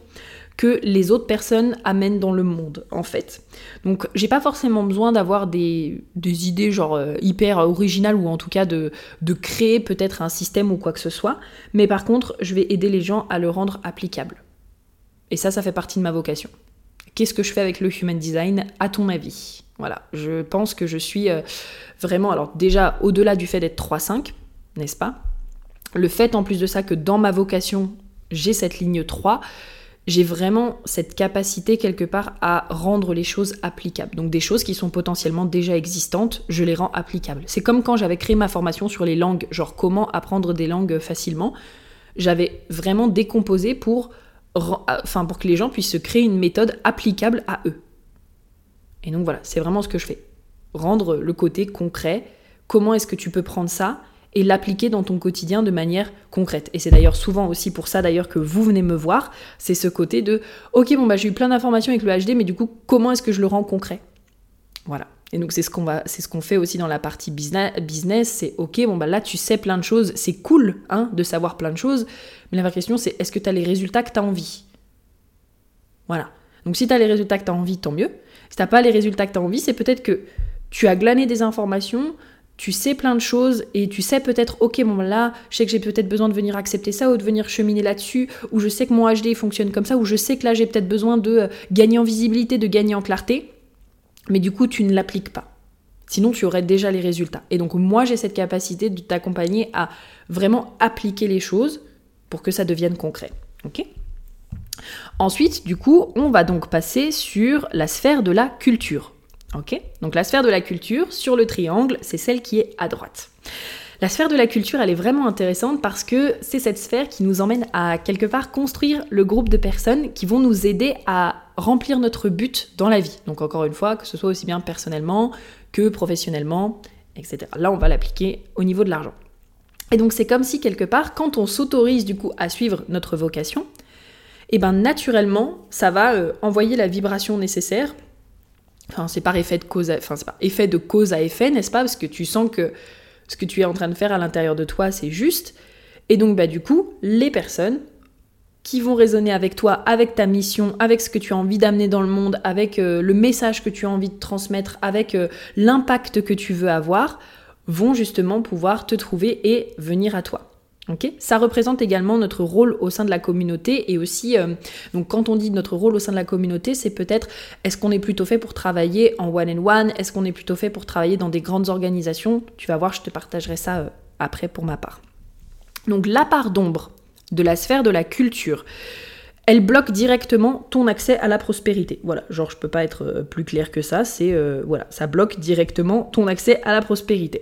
Speaker 1: que les autres personnes amènent dans le monde, en fait. Donc, j'ai pas forcément besoin d'avoir des, idées genre euh, hyper originales ou en tout cas de, de créer peut-être un système ou quoi que ce soit, mais par contre, je vais aider les gens à le rendre applicable. Et ça, ça fait partie de ma vocation. Qu'est-ce que je fais avec le human design, à ton avis? Voilà, je pense que je suis euh, vraiment, alors déjà, au-delà du fait d'être 3-5, n'est-ce pas? Le fait en plus de ça que dans ma vocation, j'ai cette ligne 3, j'ai vraiment cette capacité quelque part à rendre les choses applicables. Donc des choses qui sont potentiellement déjà existantes, je les rends applicables. C'est comme quand j'avais créé ma formation sur les langues, genre comment apprendre des langues facilement. J'avais vraiment décomposé pour enfin pour que les gens puissent se créer une méthode applicable à eux. Et donc voilà, c'est vraiment ce que je fais. Rendre le côté concret, comment est-ce que tu peux prendre ça? Et l'appliquer dans ton quotidien de manière concrète. Et c'est d'ailleurs souvent aussi pour ça d'ailleurs que vous venez me voir, c'est ce côté de OK, bon bah j'ai eu plein d'informations avec le HD mais du coup, comment est-ce que je le rends concret? Voilà. Et donc c'est ce qu'on va c'est ce qu'on fait aussi dans la partie business c'est OK, bon bah là tu sais plein de choses, c'est cool hein de savoir plein de choses, mais la vraie question c'est est-ce que tu as les résultats que tu as envie? Voilà. Donc si tu as les résultats que tu as envie, tant mieux. Si tu pas les résultats que tu as envie, c'est peut-être que tu as glané des informations, tu sais plein de choses et tu sais peut-être, ok, bon là, je sais que j'ai peut-être besoin de venir accepter ça ou de venir cheminer là-dessus, ou je sais que mon HD fonctionne comme ça, ou je sais que là j'ai peut-être besoin de euh, gagner en visibilité, de gagner en clarté, mais du coup tu ne l'appliques pas. Sinon tu aurais déjà les résultats. Et donc moi j'ai cette capacité de t'accompagner à vraiment appliquer les choses pour que ça devienne concret. Ok? Ensuite, du coup, on va donc passer sur la sphère de la culture. Donc la sphère de la culture, sur le triangle, c'est celle qui est à droite. La sphère de la culture, elle est vraiment intéressante parce que c'est cette sphère qui nous emmène à quelque part construire le groupe de personnes qui vont nous aider à remplir notre but dans la vie. Donc encore une fois, que ce soit aussi bien personnellement que professionnellement, etc. Là, on va l'appliquer au niveau de l'argent. Et donc c'est comme si quelque part, quand on s'autorise du coup à suivre notre vocation, et eh ben naturellement, ça va euh, envoyer la vibration nécessaire Enfin, c'est par effet de cause à... Enfin, c'est effet de cause à effet, n'est-ce pas Parce que tu sens que ce que tu es en train de faire à l'intérieur de toi, c'est juste. Et donc, bah, du coup, les personnes qui vont résonner avec toi, avec ta mission, avec ce que tu as envie d'amener dans le monde, avec euh, le message que tu as envie de transmettre, avec euh, l'impact que tu veux avoir, vont justement pouvoir te trouver et venir à toi ça représente également notre rôle au sein de la communauté et aussi, euh, donc quand on dit notre rôle au sein de la communauté, c'est peut-être est-ce qu'on est plutôt fait pour travailler en one and one, est-ce qu'on est plutôt fait pour travailler dans des grandes organisations? Tu vas voir, je te partagerai ça euh, après pour ma part. Donc la part d'ombre de la sphère de la culture, elle bloque directement ton accès à la prospérité. Voilà, genre je peux pas être euh, plus clair que ça, c'est voilà, ça bloque directement ton accès à la prospérité.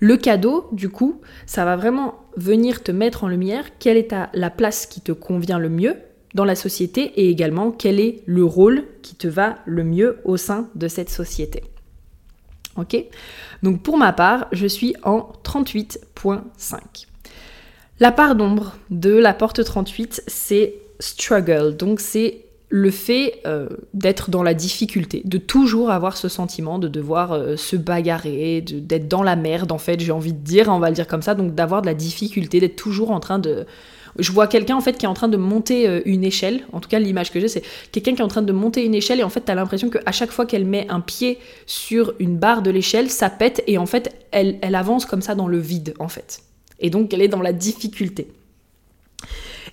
Speaker 1: Le cadeau, du coup, ça va vraiment venir te mettre en lumière quelle est la place qui te convient le mieux dans la société et également quel est le rôle qui te va le mieux au sein de cette société. Ok? Donc pour ma part, je suis en 38.5. La part d'ombre de la porte 38, c'est struggle. Donc c'est le fait euh, d'être dans la difficulté, de toujours avoir ce sentiment de devoir euh, se bagarrer, d'être dans la merde en fait, j'ai envie de dire, on va le dire comme ça, donc d'avoir de la difficulté, d'être toujours en train de... Je vois quelqu'un en fait qui est en train de monter euh, une échelle, en tout cas l'image que j'ai c'est quelqu'un qui est en train de monter une échelle et en fait t'as l'impression qu'à chaque fois qu'elle met un pied sur une barre de l'échelle, ça pète et en fait elle, elle avance comme ça dans le vide en fait. Et donc elle est dans la difficulté.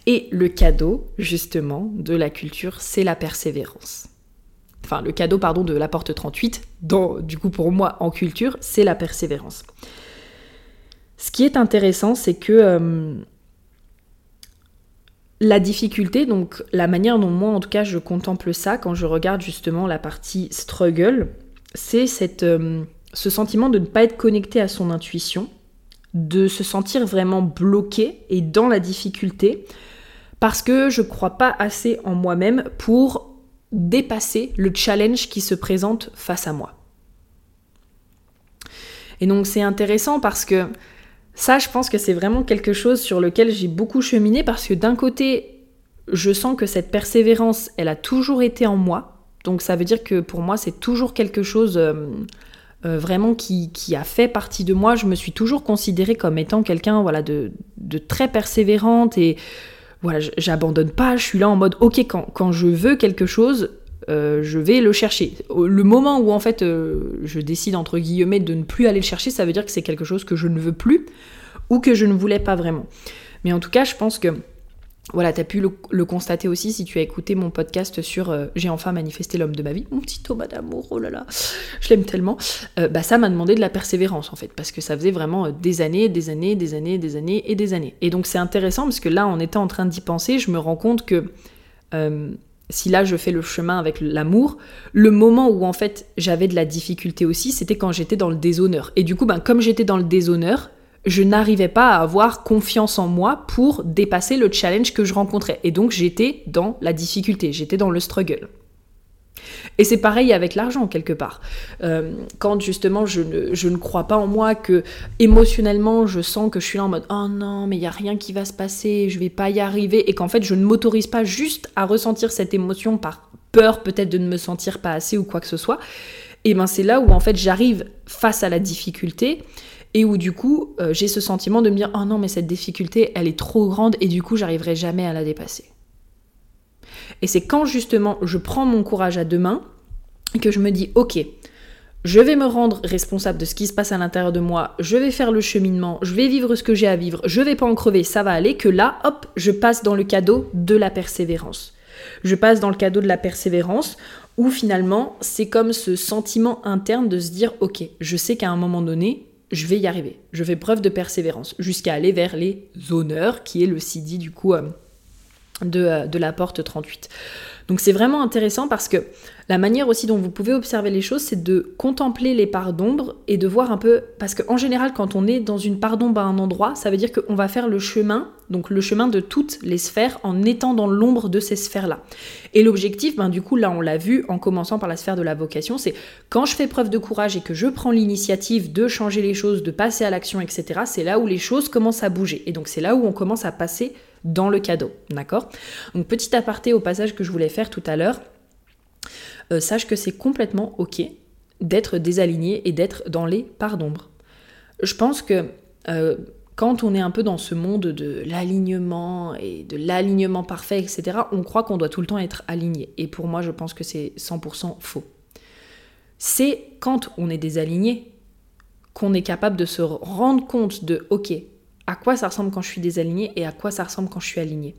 Speaker 1: Et le cadeau, justement, de la culture, c'est la persévérance. Enfin, le cadeau, pardon, de la porte 38, dans, du coup, pour moi, en culture, c'est la persévérance. Ce qui est intéressant, c'est que euh, la difficulté, donc la manière dont moi, en tout cas, je contemple ça quand je regarde justement la partie struggle, c'est euh, ce sentiment de ne pas être connecté à son intuition, de se sentir vraiment bloqué et dans la difficulté, parce que je crois pas assez en moi-même pour dépasser le challenge qui se présente face à moi. Et donc c'est intéressant parce que ça, je pense que c'est vraiment quelque chose sur lequel j'ai beaucoup cheminé parce que d'un côté, je sens que cette persévérance, elle a toujours été en moi. Donc ça veut dire que pour moi, c'est toujours quelque chose euh, euh, vraiment qui, a fait partie de moi. Je me suis toujours considérée comme étant quelqu'un voilà, de, de très persévérante et voilà, j'abandonne pas, je suis là en mode ok quand, je veux quelque chose, euh, je vais le chercher. Le moment où en fait euh, je décide entre guillemets de ne plus aller le chercher, ça veut dire que c'est quelque chose que je ne veux plus ou que je ne voulais pas vraiment. Mais en tout cas, je pense que voilà, tu as pu le, constater aussi si tu as écouté mon podcast sur euh, J'ai enfin manifesté l'homme de ma vie, mon petit Thomas d'amour, oh là là, je l'aime tellement. Euh, bah ça m'a demandé de la persévérance en fait, parce que ça faisait vraiment euh, des années, des années, des années, des années et des années. Et donc c'est intéressant parce que là, en étant en train d'y penser, je me rends compte que si là je fais le chemin avec l'amour, le moment où en fait j'avais de la difficulté aussi, c'était quand j'étais dans le déshonneur. Et du coup, ben, comme j'étais dans le déshonneur, je n'arrivais pas à avoir confiance en moi pour dépasser le challenge que je rencontrais. Et donc j'étais dans la difficulté, j'étais dans le struggle. Et c'est pareil avec l'argent quelque part. Euh, quand justement je ne, je ne, crois pas en moi, que émotionnellement je sens que je suis là en mode oh non mais il y a rien qui va se passer, je vais pas y arriver, et qu'en fait je ne m'autorise pas juste à ressentir cette émotion par peur peut-être de ne me sentir pas assez ou quoi que ce soit, et ben c'est là où en fait j'arrive face à la difficulté et où du coup euh, j'ai ce sentiment de me dire oh non mais cette difficulté elle est trop grande et du coup j'arriverai jamais à la dépasser. Et c'est quand justement je prends mon courage à deux mains que je me dis ok je vais me rendre responsable de ce qui se passe à l'intérieur de moi, je vais faire le cheminement, je vais vivre ce que j'ai à vivre, je vais pas en crever, ça va aller, que là, hop, je passe dans le cadeau de la persévérance. Je passe dans le cadeau de la persévérance où finalement c'est comme ce sentiment interne de se dire ok, je sais qu'à un moment donné, je vais y arriver. Je fais preuve de persévérance jusqu'à aller vers les honneurs, qui est le CD du coup euh, de, euh, de la porte 38. Donc c'est vraiment intéressant parce que la manière aussi dont vous pouvez observer les choses, c'est de contempler les parts d'ombre et de voir un peu, parce qu'en général, quand on est dans une part d'ombre à un endroit, ça veut dire qu'on va faire le chemin, donc le chemin de toutes les sphères en étant dans l'ombre de ces sphères-là. Et l'objectif, ben, du coup, là on l'a vu en commençant par la sphère de la vocation, c'est quand je fais preuve de courage et que je prends l'initiative de changer les choses, de passer à l'action, etc., c'est là où les choses commencent à bouger. Et donc c'est là où on commence à passer dans le cadeau, d'accord? Donc petit aparté au passage que je voulais faire tout à l'heure, euh, sache que c'est complètement ok d'être désaligné et d'être dans les parts d'ombre. Je pense que euh, quand on est un peu dans ce monde de l'alignement et de l'alignement parfait, etc., on croit qu'on doit tout le temps être aligné. Et pour moi, je pense que c'est 100% faux. C'est quand on est désaligné qu'on est capable de se rendre compte de, ok, à quoi ça ressemble quand je suis désaligné et à quoi ça ressemble quand je suis aligné.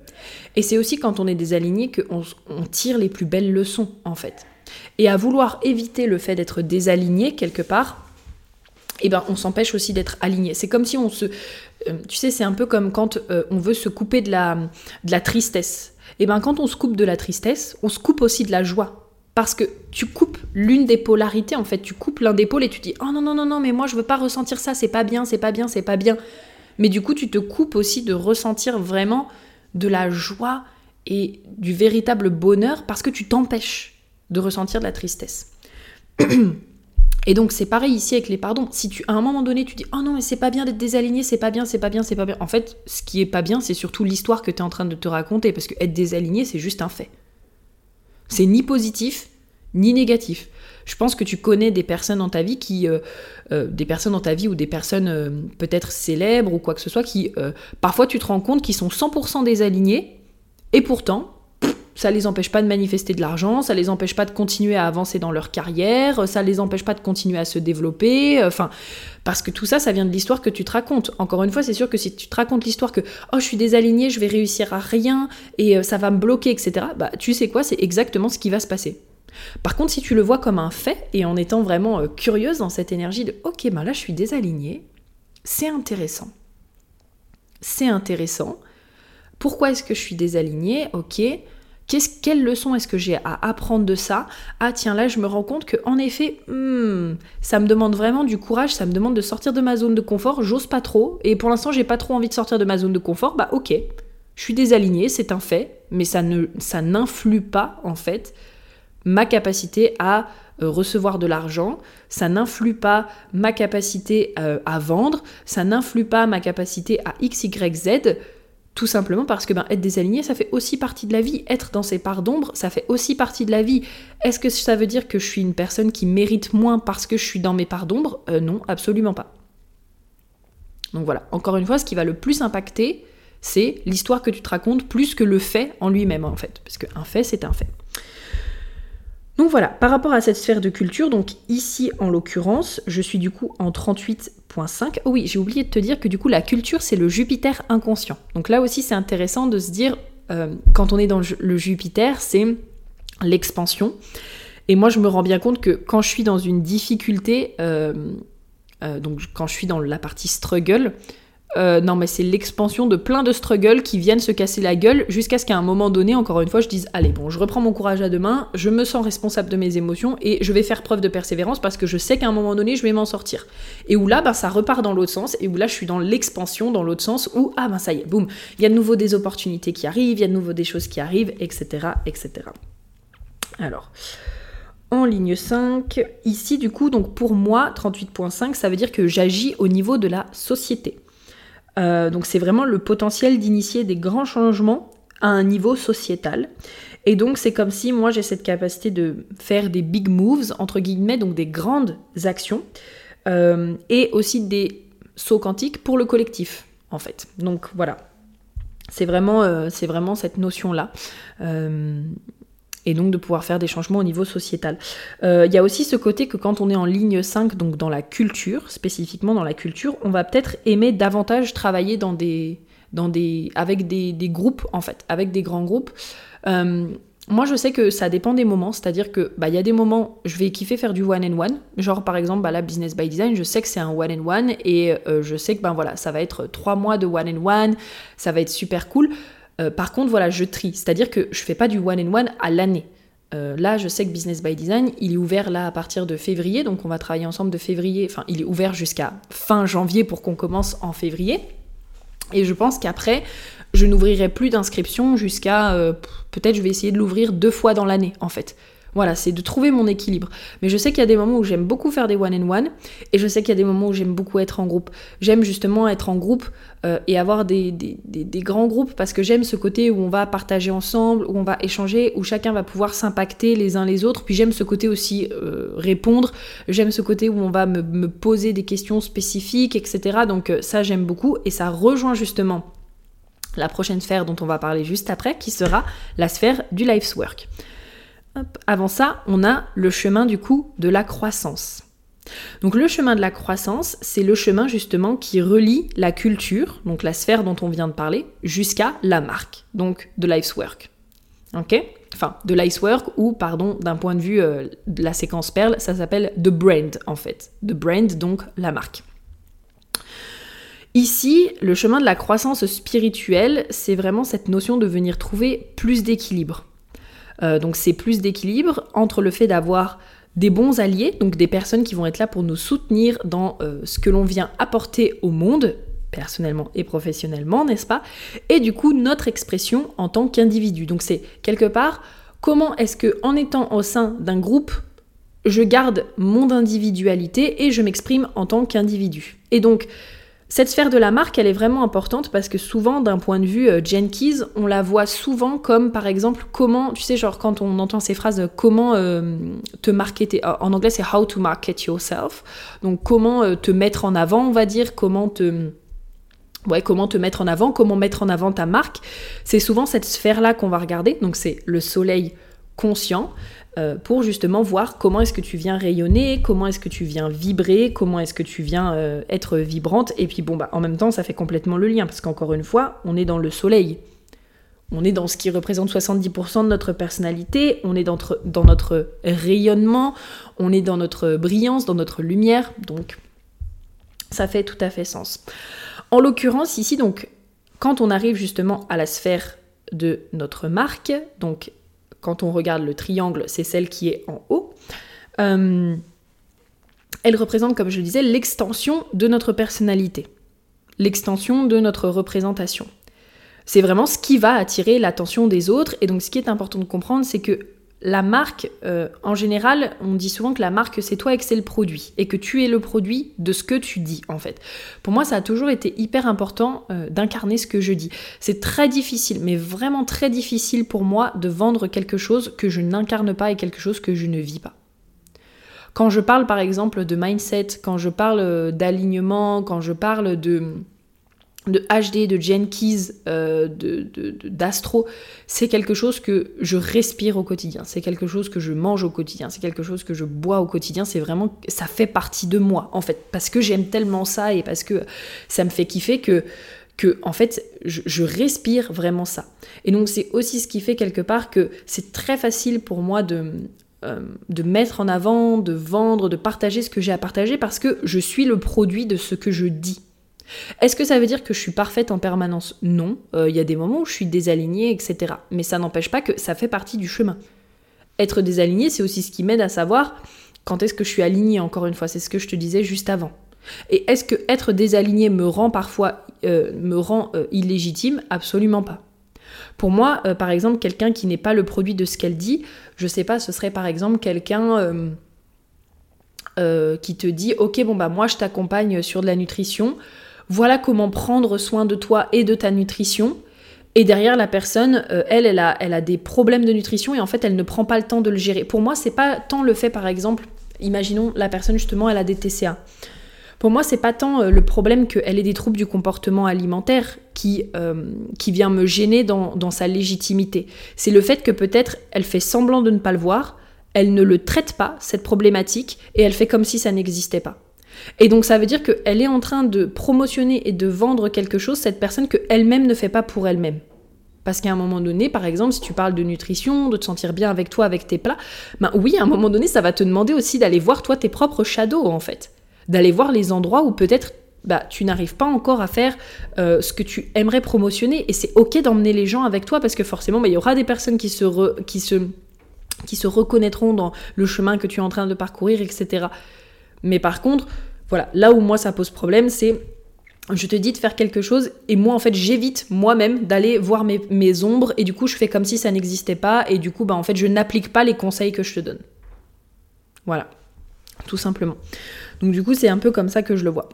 Speaker 1: Et c'est aussi quand on est désaligné qu'on on tire les plus belles leçons, en fait. Et à vouloir éviter le fait d'être désaligné quelque part, eh ben, on s'empêche aussi d'être aligné. C'est comme si on se... Euh, tu sais, c'est un peu comme quand euh, on veut se couper de la, de la tristesse. Et eh ben quand on se coupe de la tristesse, on se coupe aussi de la joie. Parce que tu coupes l'une des polarités, en fait, tu coupes l'un des pôles et tu dis Oh non, non, non, non, mais moi je veux pas ressentir ça, c'est pas bien, c'est pas bien, c'est pas bien. Mais du coup, tu te coupes aussi de ressentir vraiment de la joie et du véritable bonheur parce que tu t'empêches de ressentir de la tristesse. Et donc c'est pareil ici avec les pardons. Si tu à un moment donné tu dis "Oh non, mais c'est pas bien d'être désaligné, c'est pas bien, c'est pas bien, c'est pas bien." En fait, ce qui est pas bien, c'est surtout l'histoire que tu es en train de te raconter parce que être désaligné, c'est juste un fait. C'est ni positif ni négatif. Je pense que tu connais des personnes dans ta vie qui euh, euh, des personnes dans ta vie ou des personnes euh, peut-être célèbres ou quoi que ce soit qui parfois tu te rends compte qu'ils sont 100% désalignées et pourtant ça les empêche pas de manifester de l'argent, ça les empêche pas de continuer à avancer dans leur carrière, ça les empêche pas de continuer à se développer, enfin, parce que tout ça, ça vient de l'histoire que tu te racontes. Encore une fois, c'est sûr que si tu te racontes l'histoire que oh, je suis désaligné, je vais réussir à rien et ça va me bloquer, etc., bah, tu sais quoi, c'est exactement ce qui va se passer. Par contre, si tu le vois comme un fait et en étant vraiment euh, curieuse dans cette énergie de ok, ben là, je suis désaligné, c'est intéressant. C'est intéressant. Pourquoi est-ce que je suis désaligné? Ok, quelle leçon est-ce que j'ai à apprendre de ça? Ah tiens, là je me rends compte que en effet, hmm, ça me demande vraiment du courage, ça me demande de sortir de ma zone de confort, j'ose pas trop, et pour l'instant j'ai pas trop envie de sortir de ma zone de confort, bah ok, je suis désalignée, c'est un fait, mais ça ne ça n'influe pas en fait ma capacité à euh, recevoir de l'argent, ça n'influe pas ma capacité euh, à vendre, ça n'influe pas ma capacité à X, Y, Z, tout simplement parce que ben, être désaligné, ça fait aussi partie de la vie. Être dans ces parts d'ombre, ça fait aussi partie de la vie. Est-ce que ça veut dire que je suis une personne qui mérite moins parce que je suis dans mes parts d'ombre? Euh, Non, absolument pas. Donc voilà, encore une fois, ce qui va le plus impacter, c'est l'histoire que tu te racontes plus que le fait en lui-même en fait. Parce qu'un fait, c'est un fait. Donc voilà, par rapport à cette sphère de culture, donc ici en l'occurrence, je suis du coup en 38.5. Oh oui, j'ai oublié de te dire que du coup la culture c'est le Jupiter inconscient. Donc là aussi c'est intéressant de se dire, euh, quand on est dans le Jupiter, c'est l'expansion. Et moi je me rends bien compte que quand je suis dans une difficulté, euh, euh, donc quand je suis dans la partie struggle, euh, non mais c'est l'expansion de plein de struggles qui viennent se casser la gueule jusqu'à ce qu'à un moment donné, encore une fois, je dise allez bon, je reprends mon courage à deux mains, je me sens responsable de mes émotions et je vais faire preuve de persévérance parce que je sais qu'à un moment donné, je vais m'en sortir. Et où là, ben, ça repart dans l'autre sens et où là, je suis dans l'expansion, dans l'autre sens où ah ben ça y est, boum, il y a de nouveau des opportunités qui arrivent, il y a de nouveau des choses qui arrivent, etc., etc. Alors en ligne 5. Ici, du coup, donc pour moi, 38.5, ça veut dire que j'agis au niveau de la société. Euh, donc c'est vraiment le potentiel d'initier des grands changements à un niveau sociétal. Et donc c'est comme si moi j'ai cette capacité de faire des big moves, entre guillemets, donc des grandes actions, euh, et aussi des sauts quantiques pour le collectif, en fait. Donc voilà. C'est vraiment, euh, c'est vraiment cette notion-là et donc de pouvoir faire des changements au niveau sociétal. Euh, il y a aussi ce côté que quand on est en ligne 5, donc dans la culture, spécifiquement dans la culture, on va peut-être aimer davantage travailler dans des, dans des, avec des, groupes, en fait, avec des grands groupes. Euh, moi, je sais que ça dépend des moments, c'est-à-dire que bah il y a des moments, je vais kiffer faire du one and one, genre par exemple bah, la business by design, je sais que c'est un one and one et euh, je sais que ben voilà, ça va être trois mois de one and one, ça va être super cool. Euh, par contre, voilà, je trie. C'est-à-dire que je fais pas du one and one à l'année. Euh, là, je sais que Business by Design, il est ouvert là à partir de février, donc on va travailler ensemble de février. Enfin, il est ouvert jusqu'à fin janvier pour qu'on commence en février. Et je pense qu'après, je n'ouvrirai plus d'inscription jusqu'à euh, peut-être je vais essayer de l'ouvrir deux fois dans l'année en fait. Voilà, c'est de trouver mon équilibre. Mais je sais qu'il y a des moments où j'aime beaucoup faire des one and one, et je sais qu'il y a des moments où j'aime beaucoup être en groupe. J'aime justement être en groupe euh, et avoir des, des, des, grands groupes parce que j'aime ce côté où on va partager ensemble, où on va échanger, où chacun va pouvoir s'impacter les uns les autres. Puis j'aime ce côté aussi euh, répondre. J'aime ce côté où on va me, me, poser des questions spécifiques, etc. Donc euh, ça j'aime beaucoup et ça rejoint justement la prochaine sphère dont on va parler juste après, qui sera la sphère du life's work. Avant ça, on a le chemin du coup de la croissance. Donc le chemin de la croissance, c'est le chemin justement qui relie la culture, donc la sphère dont on vient de parler, jusqu'à la marque, donc de life's work. Ok? Enfin, de life's work ou, pardon, d'un point de vue euh, de la séquence perle, ça s'appelle the brand en fait. The brand, donc la marque. Ici, le chemin de la croissance spirituelle, c'est vraiment cette notion de venir trouver plus d'équilibre. Euh, donc c'est plus d'équilibre entre le fait d'avoir des bons alliés, donc des personnes qui vont être là pour nous soutenir dans euh, ce que l'on vient apporter au monde, personnellement et professionnellement, n'est-ce pas? Et du coup, notre expression en tant qu'individu. Donc c'est quelque part, comment est-ce que en étant au sein d'un groupe, je garde mon individualité et je m'exprime en tant qu'individu? Et donc, cette sphère de la marque, elle est vraiment importante parce que souvent, d'un point de vue euh, Jenkins, on la voit souvent comme, par exemple, comment, tu sais, genre quand on entend ces phrases, euh, comment euh, te marketer, en anglais c'est how to market yourself, donc comment te mettre en avant, on va dire, comment te... Ouais, comment te mettre en avant, comment mettre en avant ta marque. C'est souvent cette sphère-là qu'on va regarder. Donc c'est le soleil conscient, euh, pour justement voir comment est-ce que tu viens rayonner, comment est-ce que tu viens vibrer, comment est-ce que tu viens euh, être vibrante. Et puis bon, bah, en même temps, ça fait complètement le lien, parce qu'encore une fois, on est dans le soleil. On est dans ce qui représente 70% de notre personnalité, on est dans, dans notre rayonnement, on est dans notre brillance, dans notre lumière, donc ça fait tout à fait sens. En l'occurrence, ici, donc, quand on arrive justement à la sphère de notre marque, donc quand on regarde le triangle, c'est celle qui est en haut. Euh, elle représente, comme je le disais, l'extension de notre personnalité, l'extension de notre représentation. C'est vraiment ce qui va attirer l'attention des autres. Et donc, ce qui est important de comprendre, c'est que la marque, euh, en général, on dit souvent que la marque, c'est toi et que c'est le produit. Et que tu es le produit de ce que tu dis, en fait. Pour moi, ça a toujours été hyper important euh, d'incarner ce que je dis. C'est très difficile, mais vraiment très difficile pour moi de vendre quelque chose que je n'incarne pas et quelque chose que je ne vis pas. Quand je parle, par exemple, de mindset, quand je parle euh, d'alignement, quand je parle de de HD, de Jenkins, euh, d'Astro, c'est quelque chose que je respire au quotidien, c'est quelque chose que je mange au quotidien, c'est quelque chose que je bois au quotidien, c'est vraiment, ça fait partie de moi, en fait, parce que j'aime tellement ça et parce que ça me fait kiffer que, que en fait, je, respire vraiment ça. Et donc c'est aussi ce qui fait quelque part que c'est très facile pour moi de, euh, de mettre en avant, de vendre, de partager ce que j'ai à partager, parce que je suis le produit de ce que je dis Est-ce que ça veut dire que je suis parfaite en permanence? Non. Euh, il y a des moments où je suis désalignée, etc. Mais ça n'empêche pas que ça fait partie du chemin. Être désalignée, c'est aussi ce qui m'aide à savoir quand est-ce que je suis alignée, encore une fois. C'est ce que je te disais juste avant. Et est-ce que être désaligné me rend parfois euh, me rend euh, illégitime? Absolument pas. Pour moi, par exemple, quelqu'un qui n'est pas le produit de ce qu'elle dit, je sais pas, ce serait par exemple quelqu'un qui te dit Ok, bon, bah moi je t'accompagne sur de la nutrition, voilà comment prendre soin de toi et de ta nutrition. Et derrière la personne, euh, elle, elle a, elle a des problèmes de nutrition et en fait, elle ne prend pas le temps de le gérer. Pour moi, c'est pas tant le fait, par exemple, imaginons la personne justement, elle a des TCA. Pour moi, c'est pas tant euh, le problème qu'elle ait des troubles du comportement alimentaire qui, euh, qui vient me gêner dans, dans sa légitimité. C'est le fait que peut-être elle fait semblant de ne pas le voir, elle ne le traite pas, cette problématique, et elle fait comme si ça n'existait pas. Et donc ça veut dire qu'elle est en train de promotionner et de vendre quelque chose, cette personne qu'elle-même ne fait pas pour elle-même. Parce qu'à un moment donné, par exemple, si tu parles de nutrition, de te sentir bien avec toi, avec tes plats, ben oui, à un moment donné, ça va te demander aussi d'aller voir toi tes propres shadows en fait. D'aller voir les endroits où peut-être bah, tu n'arrives pas encore à faire euh, ce que tu aimerais promotionner. Et c'est ok d'emmener les gens avec toi parce que forcément, bah, il y aura des personnes qui se, qui, se, qui se reconnaîtront dans le chemin que tu es en train de parcourir, etc. Mais par contre, voilà, là où moi ça pose problème, c'est je te dis de faire quelque chose et moi en fait j'évite moi-même d'aller voir mes, ombres et du coup je fais comme si ça n'existait pas et du coup bah en fait je n'applique pas les conseils que je te donne. Voilà, tout simplement. Donc du coup c'est un peu comme ça que je le vois.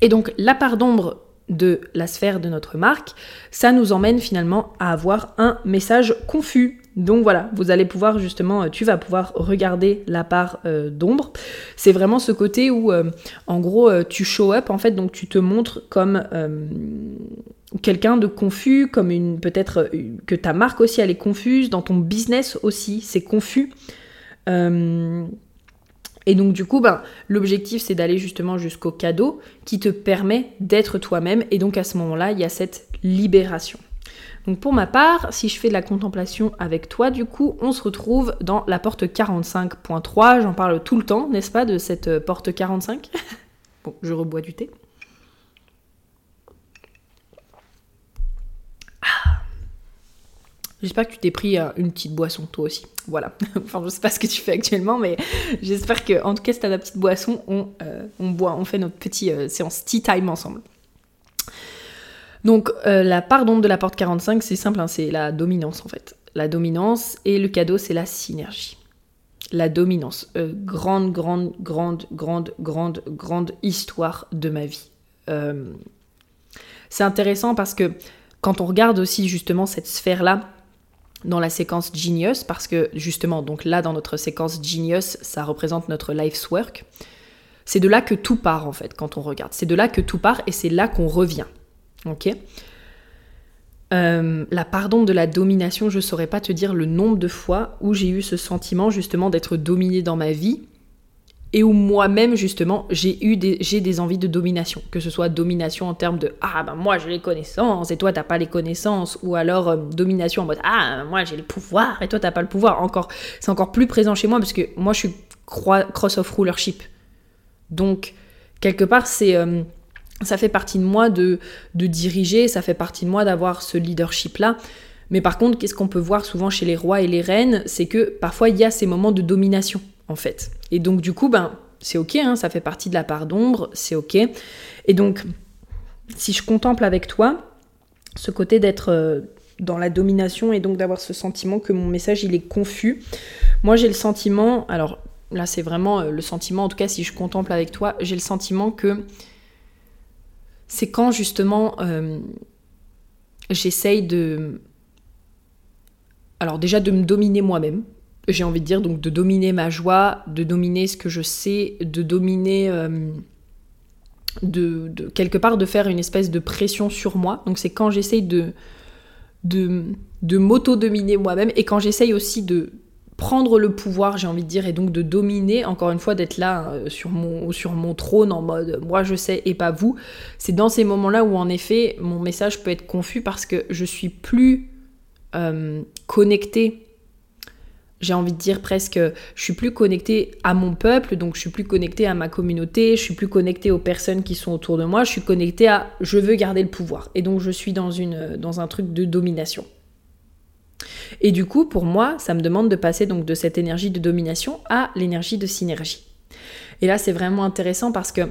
Speaker 1: Et donc la part d'ombre de la sphère de notre marque, ça nous emmène finalement à avoir un message confus. Donc voilà, vous allez pouvoir justement, euh, tu vas pouvoir regarder la part euh, d'ombre. C'est vraiment ce côté où, euh, en gros, tu show up en fait, donc tu te montres comme quelqu'un de confus, comme une peut-être que ta marque aussi elle est confuse, dans ton business aussi c'est confus. et donc du coup, ben, l'objectif c'est d'aller justement jusqu'au cadeau qui te permet d'être toi-même. Et donc à ce moment-là, il y a cette libération. Donc pour ma part, si je fais de la contemplation avec toi, du coup, on se retrouve dans la porte 45.3. J'en parle tout le temps, n'est-ce pas, de cette euh, porte 45 Bon, je rebois du thé. Ah. J'espère que tu t'es pris euh, une petite boisson, toi aussi. Voilà. enfin, je sais pas ce que tu fais actuellement, mais j'espère que, en tout cas, si t'as ta petite boisson, on, euh, on boit, on fait notre petite séance tea time ensemble. Donc euh, la part d'ombre de la porte 45, c'est simple, hein, c'est la dominance en fait. La dominance et le cadeau, c'est la synergie. La dominance. Euh, grande, grande, grande, grande, grande, grande histoire de ma vie. Euh, c'est intéressant parce que quand on regarde aussi justement cette sphère-là, dans la séquence Genius, parce que justement, donc là dans notre séquence Genius, ça représente notre life's work. C'est de là que tout part en fait quand on regarde. C'est de là que tout part et c'est là qu'on revient. Ok. Euh, la pardon de la domination, je saurais pas te dire le nombre de fois où j'ai eu ce sentiment justement d'être dominée dans ma vie et où moi-même justement j'ai eu des, j'ai des envies de domination, que ce soit domination en termes de ah ben moi j'ai les connaissances et toi t'as pas les connaissances, ou alors euh, domination en mode ah moi j'ai le pouvoir et toi t'as pas le pouvoir. Encore, c'est encore plus présent chez moi parce que moi je suis cross of rulership, donc quelque part c'est euh, ça fait partie de moi de, de diriger, ça fait partie de moi d'avoir ce leadership-là. Mais par contre, qu'est-ce qu'on peut voir souvent chez les rois et les reines C'est que parfois il y a ces moments de domination, en fait. Et donc du coup, ben, c'est ok, hein, ça fait partie de la part d'ombre, c'est ok. Et donc, si je contemple avec toi ce côté d'être euh, dans la domination et donc d'avoir ce sentiment que mon message il est confus, moi j'ai le sentiment, alors là c'est vraiment euh, le sentiment, en tout cas si je contemple avec toi, j'ai le sentiment que c'est quand justement euh, j'essaye de... Alors déjà de me dominer moi-même, j'ai envie de dire, donc de dominer ma joie, de dominer ce que je sais, de dominer... Euh, de, quelque part de faire une espèce de pression sur moi. Donc c'est quand j'essaye de, de, de m'auto-dominer moi-même et quand j'essaye aussi de prendre le pouvoir, j'ai envie de dire, et donc de dominer, encore une fois, d'être là euh, sur, mon, trône en mode moi je sais et pas vous. C'est dans ces moments-là où en effet mon message peut être confus parce que je suis plus euh, connectée j'ai envie de dire presque, je suis plus connectée à mon peuple, donc je suis plus connectée à ma communauté, je suis plus connectée aux personnes qui sont autour de moi, je suis connectée à je veux garder le pouvoir. Et donc je suis dans, une, dans un truc de domination. Et du coup, pour moi, ça me demande de passer donc de cette énergie de domination à l'énergie de synergie. Et là, c'est vraiment intéressant parce que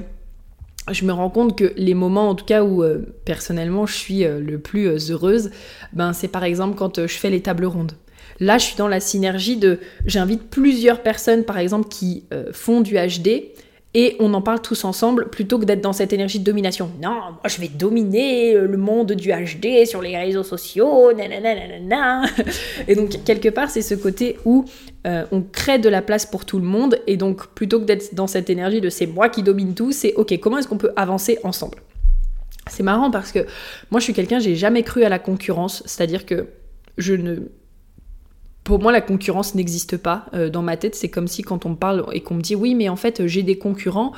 Speaker 1: je me rends compte que les moments, en tout cas, où euh, personnellement je suis euh, le plus euh, heureuse, ben, c'est par exemple quand je fais les tables rondes. Là, je suis dans la synergie de. J'invite plusieurs personnes, par exemple, qui font du HD et on en parle tous ensemble plutôt que d'être dans cette énergie de domination. Non, moi je vais dominer euh, le monde du HD sur les réseaux sociaux, nanana. Et donc quelque part c'est ce côté où euh, on crée de la place pour tout le monde et donc plutôt que d'être dans cette énergie de c'est moi qui domine tout, c'est ok comment est-ce qu'on peut avancer ensemble? C'est marrant parce que moi je suis quelqu'un j'ai jamais cru à la concurrence, c'est-à-dire que je ne pour moi, la concurrence n'existe pas euh, dans ma tête. C'est comme si quand on me parle et qu'on me dit oui, mais en fait, j'ai des concurrents.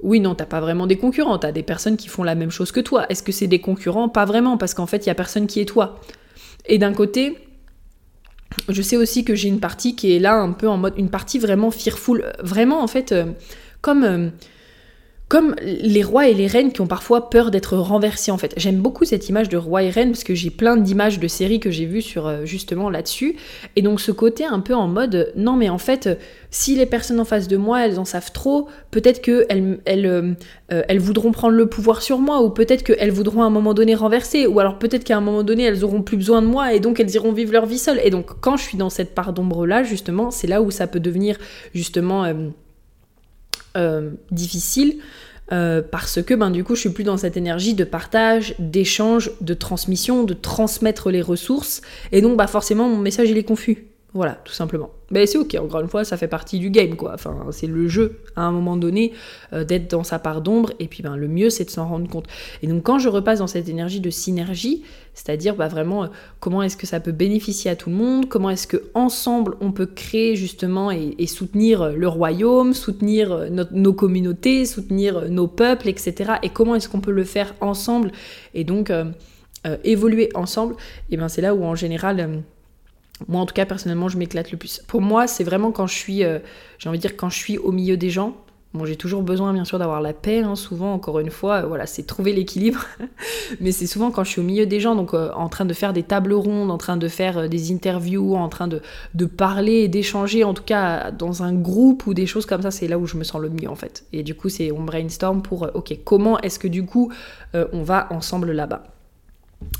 Speaker 1: Oui, non, t'as pas vraiment des concurrents. T'as des personnes qui font la même chose que toi. Est-ce que c'est des concurrents? Pas vraiment, parce qu'en fait, il y a personne qui est toi. Et d'un côté, je sais aussi que j'ai une partie qui est là un peu en mode une partie vraiment fearful, vraiment en fait euh, comme euh, comme les rois et les reines qui ont parfois peur d'être renversés en fait. J'aime beaucoup cette image de roi et reine parce que j'ai plein d'images de séries que j'ai vues sur euh, justement là-dessus. Et donc ce côté un peu en mode non mais en fait si les personnes en face de moi elles en savent trop, peut-être qu'elles elles, euh, elles voudront prendre le pouvoir sur moi ou peut-être qu'elles voudront à un moment donné renverser ou alors peut-être qu'à un moment donné elles auront plus besoin de moi et donc elles iront vivre leur vie seules. Et donc quand je suis dans cette part d'ombre là justement c'est là où ça peut devenir justement... Euh, euh, difficile euh, parce que ben, du coup je suis plus dans cette énergie de partage, d'échange, de transmission, de transmettre les ressources et donc bah forcément mon message il est confus. Voilà, tout simplement. Mais c'est ok, encore une fois, ça fait partie du game, quoi. Enfin, c'est le jeu, à un moment donné, euh, d'être dans sa part d'ombre, et puis ben, le mieux, c'est de s'en rendre compte. Et donc, quand je repasse dans cette énergie de synergie, c'est-à-dire bah, vraiment euh, comment est-ce que ça peut bénéficier à tout le monde, comment est-ce que ensemble on peut créer justement et, soutenir le royaume, soutenir euh, nos communautés, soutenir nos peuples, etc. Et comment est-ce qu'on peut le faire ensemble, et donc évoluer ensemble, et ben c'est là où en général moi, en tout cas, personnellement, je m'éclate le plus. Pour moi, c'est vraiment quand je suis, euh, j'ai envie de dire, quand je suis au milieu des gens. Bon, j'ai toujours besoin, bien sûr, d'avoir la paix. Hein, souvent, encore une fois, euh, voilà, c'est trouver l'équilibre. Mais c'est souvent quand je suis au milieu des gens, donc euh, en train de faire des tables rondes, en train de faire des interviews, en train de, de parler et d'échanger, en tout cas dans un groupe ou des choses comme ça, c'est là où je me sens le mieux, en fait. Et du coup, c'est on brainstorm pour, ok, comment est-ce que du coup, on va ensemble là-bas.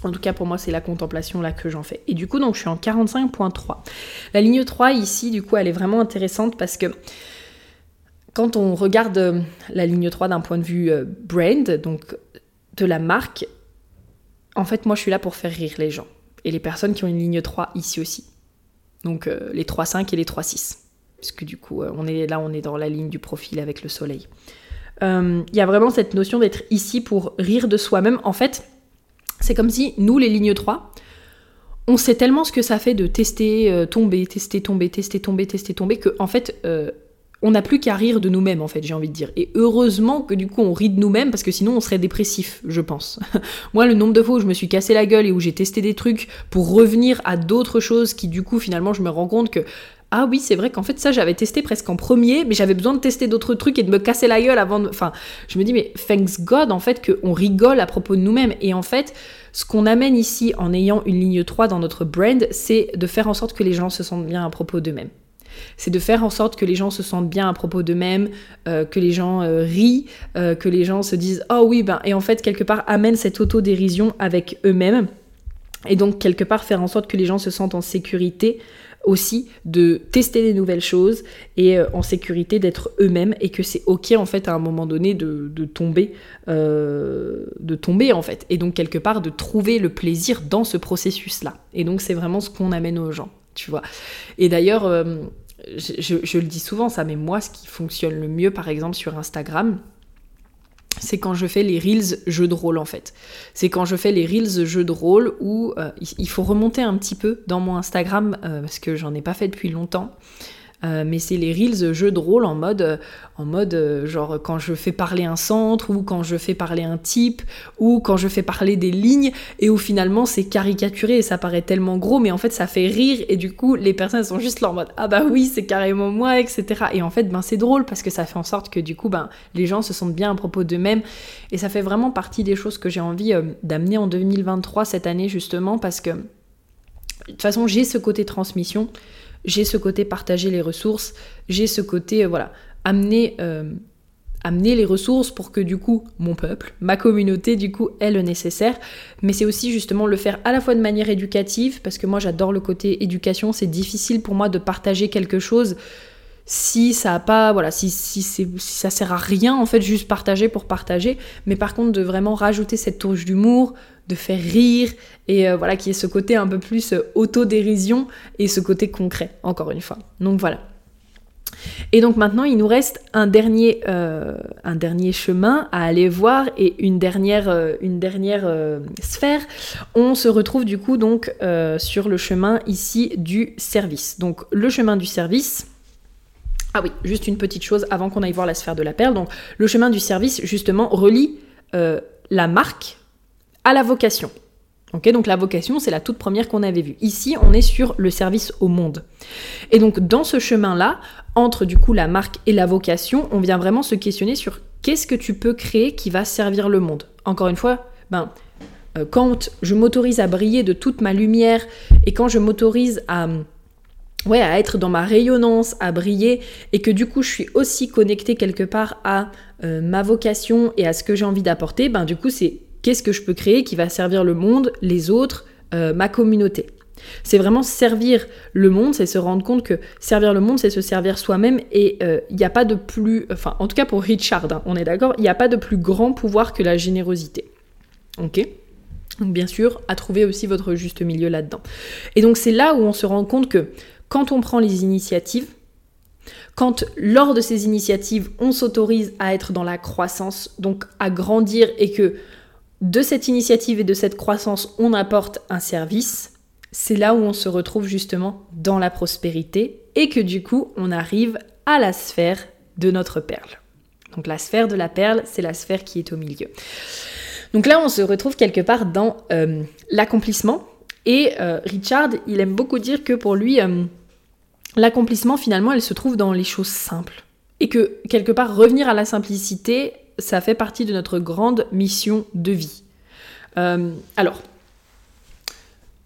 Speaker 1: En tout cas, pour moi, c'est la contemplation là que j'en fais. Et du coup, donc, je suis en 45.3. La ligne 3, ici, du coup, elle est vraiment intéressante parce que quand on regarde euh, la ligne 3 d'un point de vue euh, brand, donc de la marque, en fait, moi, je suis là pour faire rire les gens. Et les personnes qui ont une ligne 3 ici aussi. Donc, euh, les 3.5 et les 3.6. Parce que du coup, on est là, on est dans la ligne du profil avec le soleil. Il y a vraiment cette notion d'être ici pour rire de soi-même. En fait, c'est comme si nous, les lignes 3, on sait tellement ce que ça fait de tester, euh, tomber, tester, tomber, tester, tomber, tester, tomber, que en fait, euh, on n'a plus qu'à rire de nous-mêmes, en fait, j'ai envie de dire. Et heureusement que du coup, on rit de nous-mêmes, parce que sinon, on serait dépressif, je pense. Moi, le nombre de fois où je me suis cassé la gueule et où j'ai testé des trucs pour revenir à d'autres choses qui, du coup, finalement, je me rends compte que ah oui, c'est vrai qu'en fait, ça, j'avais testé presque en premier, mais j'avais besoin de tester d'autres trucs et de me casser la gueule avant de. Enfin, je me dis, mais thanks God, en fait, qu'on rigole à propos de nous-mêmes. Et en fait, ce qu'on amène ici en ayant une ligne 3 dans notre brand, c'est de faire en sorte que les gens se sentent bien à propos d'eux-mêmes. C'est de faire en sorte que les gens se sentent bien à propos d'eux-mêmes, euh, que les gens euh, rient, euh, que les gens se disent oh oui ben et en fait quelque part amène cette autodérision avec eux-mêmes et donc quelque part faire en sorte que les gens se sentent en sécurité aussi de tester des nouvelles choses et euh, en sécurité d'être eux-mêmes et que c'est ok en fait à un moment donné de, tomber euh, de tomber en fait. Et donc quelque part de trouver le plaisir dans ce processus là et donc c'est vraiment ce qu'on amène aux gens tu vois. Et d'ailleurs euh, je, le dis souvent ça mais moi ce qui fonctionne le mieux par exemple sur Instagram c'est quand je fais les reels jeux de rôle en fait. C'est quand je fais les reels jeux de rôle où euh, il faut remonter un petit peu dans mon Instagram euh, parce que j'en ai pas fait depuis longtemps. Euh, mais c'est les reels jeux de rôle en mode, euh, en mode euh, genre quand je fais parler un centre ou quand je fais parler un type ou quand je fais parler des lignes et où finalement c'est caricaturé et ça paraît tellement gros mais en fait ça fait rire et du coup les personnes sont juste là en mode ah bah oui c'est carrément moi etc et en fait ben c'est drôle parce que ça fait en sorte que du coup ben les gens se sentent bien à propos d'eux-mêmes et ça fait vraiment partie des choses que j'ai envie d'amener en 2023 cette année justement parce que de toute façon j'ai ce côté transmission j'ai ce côté partager les ressources, j'ai ce côté, euh, voilà, amener, euh, amener les ressources pour que du coup mon peuple, ma communauté du coup ait le nécessaire, mais c'est aussi justement le faire à la fois de manière éducative, parce que moi j'adore le côté éducation, c'est difficile pour moi de partager quelque chose si ça a pas voilà si, si, si, ça sert à rien en fait juste partager pour partager mais par contre de vraiment rajouter cette touche d'humour de faire rire et euh, voilà qui est ce côté un peu plus euh, autodérision et ce côté concret encore une fois donc voilà et donc maintenant, il nous reste un dernier, euh, un dernier chemin à aller voir et une dernière, une dernière sphère. On se retrouve du coup donc sur le chemin ici du service. Donc le chemin du service, ah oui, juste une petite chose avant qu'on aille voir la sphère de la perle. Donc, le chemin du service, justement, relie euh, la marque à la vocation. Ok, donc la vocation, c'est la toute première qu'on avait vue. Ici, on est sur le service au monde. Et donc, dans ce chemin-là, entre du coup la marque et la vocation, on vient vraiment se questionner sur qu'est-ce que tu peux créer qui va servir le monde. Encore une fois, ben, euh, quand je m'autorise à briller de toute ma lumière et quand je m'autorise à ouais, à être dans ma rayonnance, à briller, et que du coup je suis aussi connectée quelque part à euh, ma vocation et à ce que j'ai envie d'apporter, ben du coup c'est qu'est-ce que je peux créer qui va servir le monde, les autres, euh, ma communauté. C'est vraiment servir le monde, c'est se rendre compte que servir le monde, c'est se servir soi-même et il euh, n'y a pas de plus, enfin en tout cas pour Richard, hein, on est d'accord, il n'y a pas de plus grand pouvoir que la générosité. Ok? Donc bien sûr, à trouver aussi votre juste milieu là-dedans. Et donc c'est là où on se rend compte que quand on prend les initiatives, quand lors de ces initiatives, on s'autorise à être dans la croissance, donc à grandir et que de cette initiative et de cette croissance, on apporte un service, c'est là où on se retrouve justement dans la prospérité et que du coup, on arrive à la sphère de notre perle. Donc la sphère de la perle, c'est la sphère qui est au milieu. Donc là, on se retrouve quelque part dans euh, l'accomplissement. Et euh, Richard, il aime beaucoup dire que pour lui, euh, l'accomplissement finalement, elle se trouve dans les choses simples. Et que quelque part, revenir à la simplicité, ça fait partie de notre grande mission de vie. Euh, alors,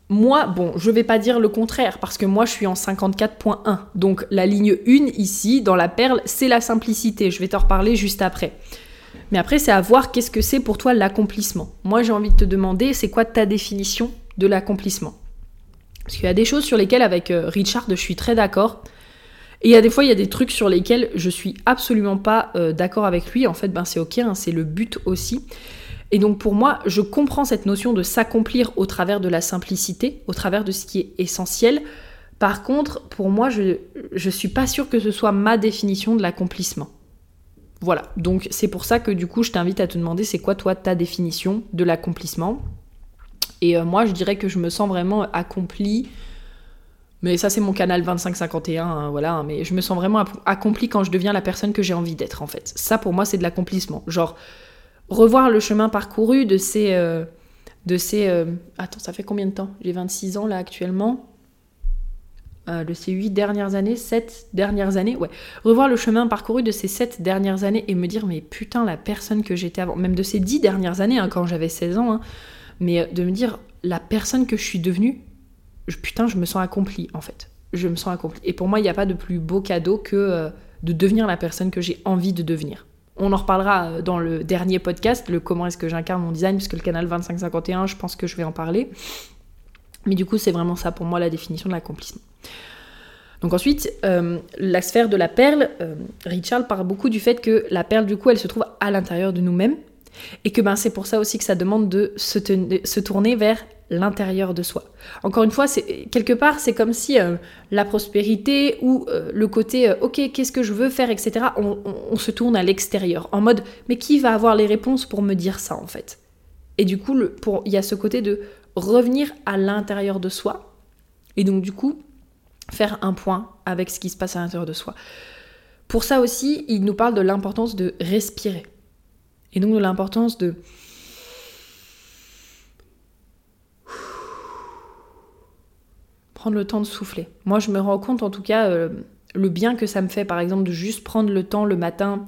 Speaker 1: moi, bon, je vais pas dire le contraire, parce que moi je suis en 54.1. Donc la ligne 1 ici, dans la perle, c'est la simplicité. Je vais t'en reparler juste après. Mais après, c'est à voir qu'est-ce que c'est pour toi l'accomplissement. Moi, j'ai envie de te demander, c'est quoi ta définition de l'accomplissement? Parce qu'il y a des choses sur lesquelles, avec euh, Richard, je suis très d'accord. Et il y a des fois, il y a des trucs sur lesquels je suis absolument pas euh, d'accord avec lui. En fait, ben c'est ok, hein, c'est le but aussi. Et donc pour moi, je comprends cette notion de s'accomplir au travers de la simplicité, au travers de ce qui est essentiel. Par contre, pour moi, je ne suis pas sûre que ce soit ma définition de l'accomplissement. Voilà, donc c'est pour ça que du coup, je t'invite à te demander c'est quoi toi ta définition de l'accomplissement? Et euh, moi, je dirais que je me sens vraiment accomplie. Mais ça, c'est mon canal 2551, hein, voilà. Hein, mais je me sens vraiment accomplie quand je deviens la personne que j'ai envie d'être, en fait. Ça, pour moi, c'est de l'accomplissement. Genre, revoir le chemin parcouru de ces. Euh, de ces euh, Attends, ça fait combien de temps? J'ai 26 ans, là, actuellement. de ces 8 dernières années, 7 dernières années, ouais. Revoir le chemin parcouru de ces 7 dernières années et me dire, mais putain, la personne que j'étais avant, même de ces 10 dernières années, hein, quand j'avais 16 ans, mais euh, de me dire, la personne que je suis devenue, putain, je me sens accomplie en fait. Je me sens accomplie. Et pour moi, il n'y a pas de plus beau cadeau que euh, de devenir la personne que j'ai envie de devenir. On en reparlera euh, dans le dernier podcast, le comment est-ce que j'incarne mon design, puisque le canal 2551, je pense que je vais en parler. Mais du coup, c'est vraiment ça pour moi la définition de l'accomplissement. Donc ensuite, la sphère de la perle, Richard parle beaucoup du fait que la perle, du coup, elle se trouve à l'intérieur de nous-mêmes. Et que ben, c'est pour ça aussi que ça demande de se, tourner vers l'intérieur de soi. Encore une fois, quelque part, c'est comme si euh, la prospérité ou euh, le côté euh, ok, qu'est-ce que je veux faire, etc. On, se tourne à l'extérieur, en mode mais qui va avoir les réponses pour me dire ça en fait? Et du coup, il y a ce côté de revenir à l'intérieur de soi. Et donc du coup, faire un point avec ce qui se passe à l'intérieur de soi. Pour ça aussi, il nous parle de l'importance de respirer. Et donc de l'importance de prendre le temps de souffler. Moi, je me rends compte en tout cas euh, le bien que ça me fait, par exemple, de juste prendre le temps le matin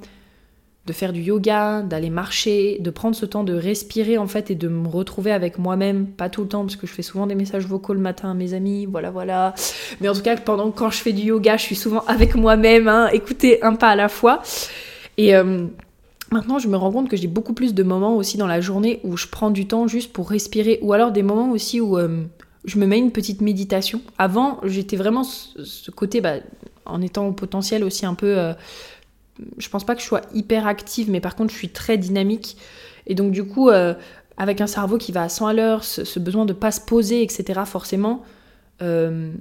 Speaker 1: de faire du yoga, d'aller marcher, de prendre ce temps de respirer en fait et de me retrouver avec moi-même, pas tout le temps parce que je fais souvent des messages vocaux le matin à mes amis, voilà voilà. Mais en tout cas pendant quand je fais du yoga, je suis souvent avec moi-même, hein, écouter un pas à la fois. Et euh, maintenant je me rends compte que j'ai beaucoup plus de moments aussi dans la journée où je prends du temps juste pour respirer, ou alors des moments aussi où euh, je me mets une petite méditation. Avant j'étais vraiment ce côté, bah, en étant au potentiel aussi un peu... Euh, je pense pas que je sois hyper active, mais par contre, je suis très dynamique. Et donc, du coup, euh, avec un cerveau qui va à 100 à l'heure, ce, besoin de pas se poser, etc., forcément, euh,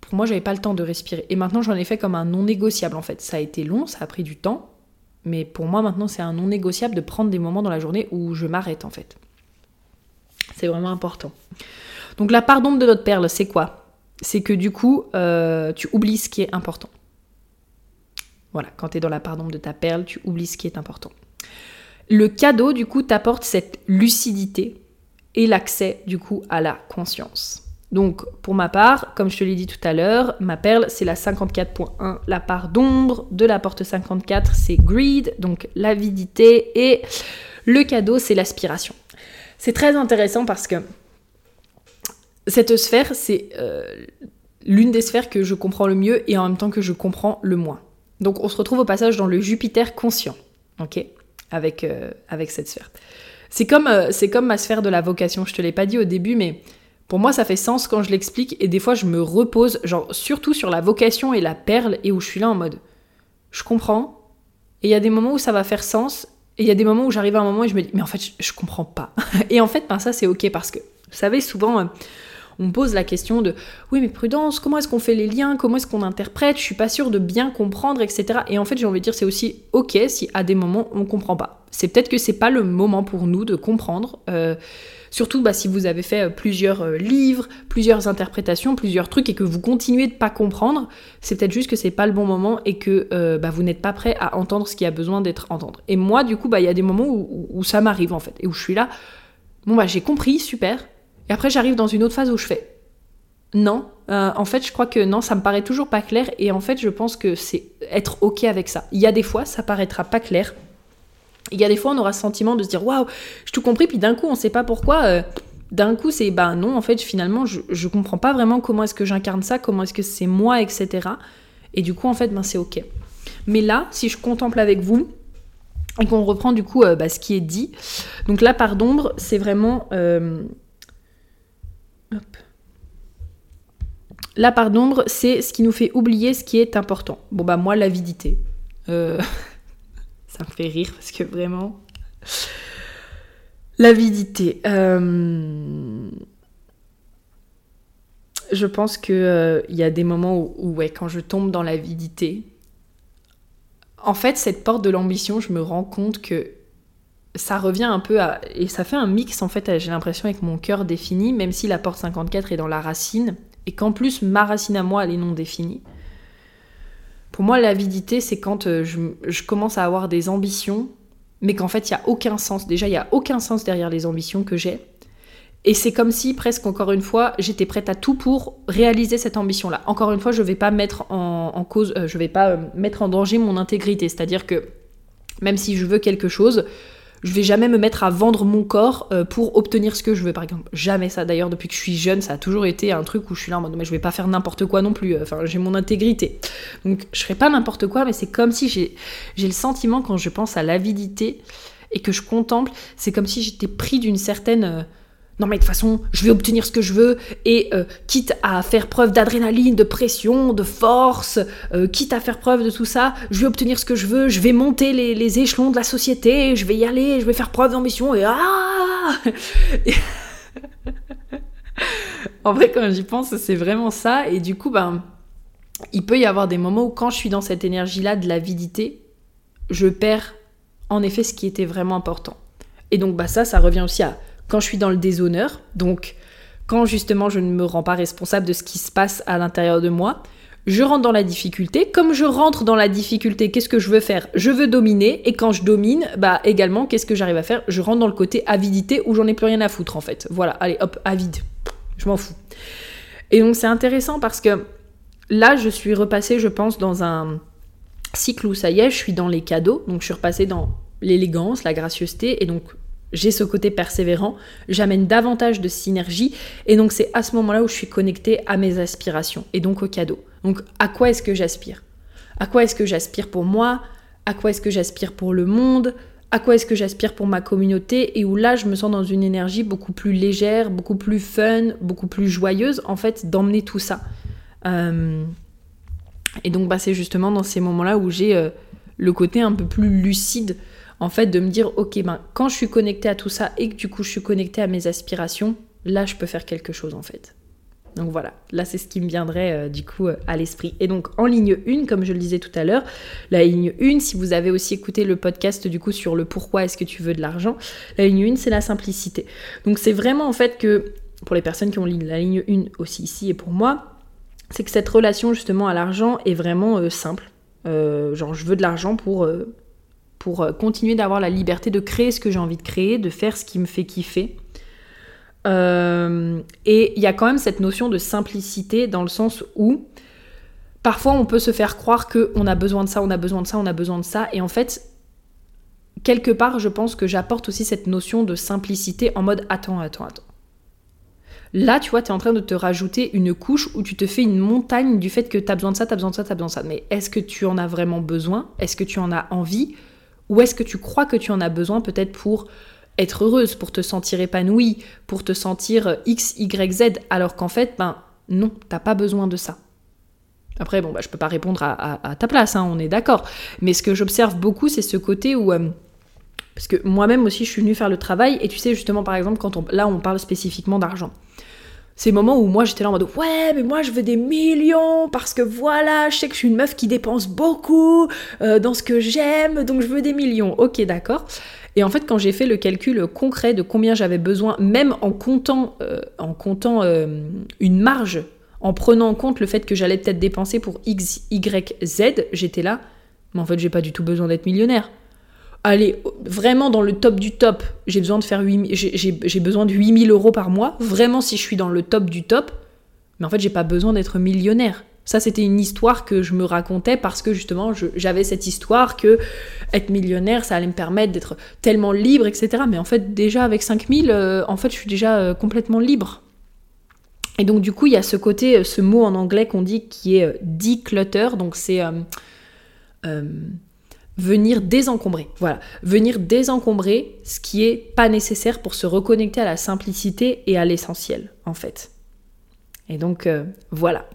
Speaker 1: pour moi, j'avais pas le temps de respirer. Et maintenant, j'en ai fait comme un non négociable, en fait. Ça a été long, ça a pris du temps, mais pour moi, maintenant, c'est un non négociable de prendre des moments dans la journée où je m'arrête, en fait. C'est vraiment important. Donc, la part d'ombre de notre perle, c'est quoi? C'est que du coup, euh, tu oublies ce qui est important. Voilà, quand tu es dans la part d'ombre de ta perle, tu oublies ce qui est important. Le cadeau, du coup, t'apporte cette lucidité et l'accès, du coup, à la conscience. Donc, pour ma part, comme je te l'ai dit tout à l'heure, ma perle, c'est la 54.1. La part d'ombre de la porte 54, c'est greed, donc l'avidité. Et le cadeau, c'est l'aspiration. C'est très intéressant parce que cette sphère, c'est euh, l'une des sphères que je comprends le mieux et en même temps que je comprends le moins. Donc on se retrouve au passage dans le Jupiter conscient, ok avec, euh, cette sphère. C'est comme, euh, comme ma sphère de la vocation, je te l'ai pas dit au début, mais pour moi ça fait sens quand je l'explique et des fois je me repose, genre surtout sur la vocation et la perle et où je suis là en mode je comprends et il y a des moments où ça va faire sens et il y a des moments où j'arrive à un moment et je me dis mais en fait je, comprends pas. et en fait ben, ça c'est ok parce que vous savez souvent euh, on pose la question de oui mais prudence, comment est-ce qu'on fait les liens, comment est-ce qu'on interprète, je suis pas sûre de bien comprendre, etc. Et en fait j'ai envie de dire c'est aussi ok si à des moments on comprend pas. C'est peut-être que c'est pas le moment pour nous de comprendre. Euh, surtout bah, si vous avez fait euh, plusieurs euh, livres, plusieurs interprétations, plusieurs trucs et que vous continuez de pas comprendre, c'est peut-être juste que c'est pas le bon moment et que bah, vous n'êtes pas prêt à entendre ce qui a besoin d'être entendu. Et moi du coup bah il y a des moments où, ça m'arrive en fait et où je suis là, bon bah j'ai compris, super, et après, j'arrive dans une autre phase où je fais non. Euh, en fait, je crois que non, ça me paraît toujours pas clair. Et en fait, je pense que c'est être OK avec ça. Il y a des fois, ça paraîtra pas clair. Il y a des fois, on aura ce sentiment de se dire waouh, j'ai tout compris. Puis d'un coup, on sait pas pourquoi. Euh, d'un coup, c'est ben non, en fait, finalement, je, je comprends pas vraiment comment est-ce que j'incarne ça, comment est-ce que c'est moi, etc. Et du coup, en fait, ben c'est OK. Mais là, si je contemple avec vous, et qu'on reprend du coup euh, bah, ce qui est dit. Donc là, par d'ombre, c'est vraiment la part d'ombre, c'est ce qui nous fait oublier ce qui est important. Bon bah moi, l'avidité. Euh, ça me fait rire parce que vraiment... L'avidité. Euh, je pense qu'il euh, y a des moments où, ouais, quand je tombe dans l'avidité, en fait, cette porte de l'ambition, je me rends compte que ça revient un peu à... Et ça fait un mix, en fait, j'ai l'impression, avec mon cœur défini, même si la porte 54 est dans la racine, et qu'en plus, ma racine à moi, elle est non définie. Pour moi, l'avidité, c'est quand euh, je, commence à avoir des ambitions, mais qu'en fait, il n'y a aucun sens. Déjà, il n'y a aucun sens derrière les ambitions que j'ai. Et c'est comme si, presque encore une fois, j'étais prête à tout pour réaliser cette ambition-là. Encore une fois, je ne vais pas mettre en, cause, euh, je vais pas euh, mettre en danger mon intégrité. C'est-à-dire que même si je veux quelque chose, je vais jamais me mettre à vendre mon corps euh, pour obtenir ce que je veux, par exemple. Jamais ça. D'ailleurs, depuis que je suis jeune, ça a toujours été un truc où je suis là en mode, mais je vais pas faire n'importe quoi non plus. Enfin, j'ai mon intégrité. Donc, je ferai pas n'importe quoi, mais c'est comme si j'ai, j'ai le sentiment quand je pense à l'avidité et que je contemple, c'est comme si j'étais pris d'une certaine. Non mais de toute façon, je vais obtenir ce que je veux, et euh, quitte à faire preuve d'adrénaline, de pression, de force, euh, quitte à faire preuve de tout ça, je vais obtenir ce que je veux, je vais monter les, échelons de la société, je vais y aller, je vais faire preuve d'ambition, et ah En vrai, quand j'y pense, c'est vraiment ça, et du coup, ben, il peut y avoir des moments où quand je suis dans cette énergie-là de l'avidité, je perds en effet ce qui était vraiment important. Et donc, bah ça, ça revient aussi à quand je suis dans le déshonneur, donc quand justement je ne me rends pas responsable de ce qui se passe à l'intérieur de moi, je rentre dans la difficulté. Comme je rentre dans la difficulté, qu'est-ce que je veux faire? Je veux dominer. Et quand je domine, bah également, qu'est-ce que j'arrive à faire? Je rentre dans le côté avidité où j'en ai plus rien à foutre en fait. Voilà, allez hop, avide. Je m'en fous. Et donc c'est intéressant parce que là, je suis repassée, je pense, dans un cycle où ça y est, je suis dans les cadeaux. Donc je suis repassée dans l'élégance, la gracieuseté. Et donc j'ai ce côté persévérant, j'amène davantage de synergie, et donc c'est à ce moment-là où je suis connectée à mes aspirations, et donc au cadeau. Donc à quoi est-ce que j'aspire? À quoi est-ce que j'aspire pour moi? À quoi est-ce que j'aspire pour le monde? À quoi est-ce que j'aspire pour ma communauté? Et où là, je me sens dans une énergie beaucoup plus légère, beaucoup plus fun, beaucoup plus joyeuse, en fait, d'emmener tout ça. Euh, et donc, bah, c'est justement dans ces moments-là où j'ai euh, le côté un peu plus lucide en fait, de me dire, ok, ben, quand je suis connectée à tout ça et que du coup je suis connectée à mes aspirations, là je peux faire quelque chose en fait. Donc voilà, là c'est ce qui me viendrait euh, du coup euh, à l'esprit. Et donc en ligne 1, comme je le disais tout à l'heure, la ligne 1, si vous avez aussi écouté le podcast du coup sur le pourquoi est-ce que tu veux de l'argent, la ligne 1 c'est la simplicité. Donc c'est vraiment en fait que, pour les personnes qui ont la ligne 1 aussi ici et pour moi, c'est que cette relation justement à l'argent est vraiment euh, simple. genre je veux de l'argent pour pour euh, continuer d'avoir la liberté de créer ce que j'ai envie de créer, de faire ce qui me fait kiffer. Euh, et il y a quand même cette notion de simplicité dans le sens où parfois on peut se faire croire qu'on a besoin de ça, on a besoin de ça, on a besoin de ça. Et en fait, quelque part, je pense que j'apporte aussi cette notion de simplicité en mode attends, attends, attends. Là, tu vois, tu es en train de te rajouter une couche où tu te fais une montagne du fait que tu as besoin de ça, tu as besoin de ça, tu as besoin de ça. Mais est-ce que tu en as vraiment besoin? Est-ce que tu en as envie? Ou est-ce que tu crois que tu en as besoin peut-être pour être heureuse, pour te sentir épanouie, pour te sentir X, Y, Z, alors qu'en fait, ben non, t'as pas besoin de ça. Après, bon, bah, je peux pas répondre à, ta place, hein, on est d'accord. Mais ce que j'observe beaucoup, c'est ce côté où. Euh, parce que moi-même aussi, je suis venue faire le travail, et tu sais, justement, par exemple, quand on, là, on parle spécifiquement d'argent ces moments où moi j'étais là en mode ouais mais moi je veux des millions parce que voilà je sais que je suis une meuf qui dépense beaucoup euh, dans ce que j'aime donc je veux des millions. Ok d'accord. Et en fait quand j'ai fait le calcul concret de combien j'avais besoin même en comptant euh, en comptant euh, une marge en prenant en compte le fait que j'allais peut-être dépenser pour x y z j'étais là mais en fait j'ai pas du tout besoin d'être millionnaire allez, vraiment dans le top du top, j'ai besoin de faire 8, j'ai besoin de 8000 euros par mois, vraiment si je suis dans le top du top, mais en fait j'ai pas besoin d'être millionnaire. Ça c'était une histoire que je me racontais parce que justement j'avais cette histoire que être millionnaire ça allait me permettre d'être tellement libre, etc. Mais en fait déjà avec 5000, euh, en fait je suis déjà euh, complètement libre. Et donc du coup il y a ce côté, euh, ce mot en anglais qu'on dit qui est declutter, donc c'est venir désencombrer. Voilà, venir désencombrer ce qui est pas nécessaire pour se reconnecter à la simplicité et à l'essentiel, en fait. Et donc, euh, voilà.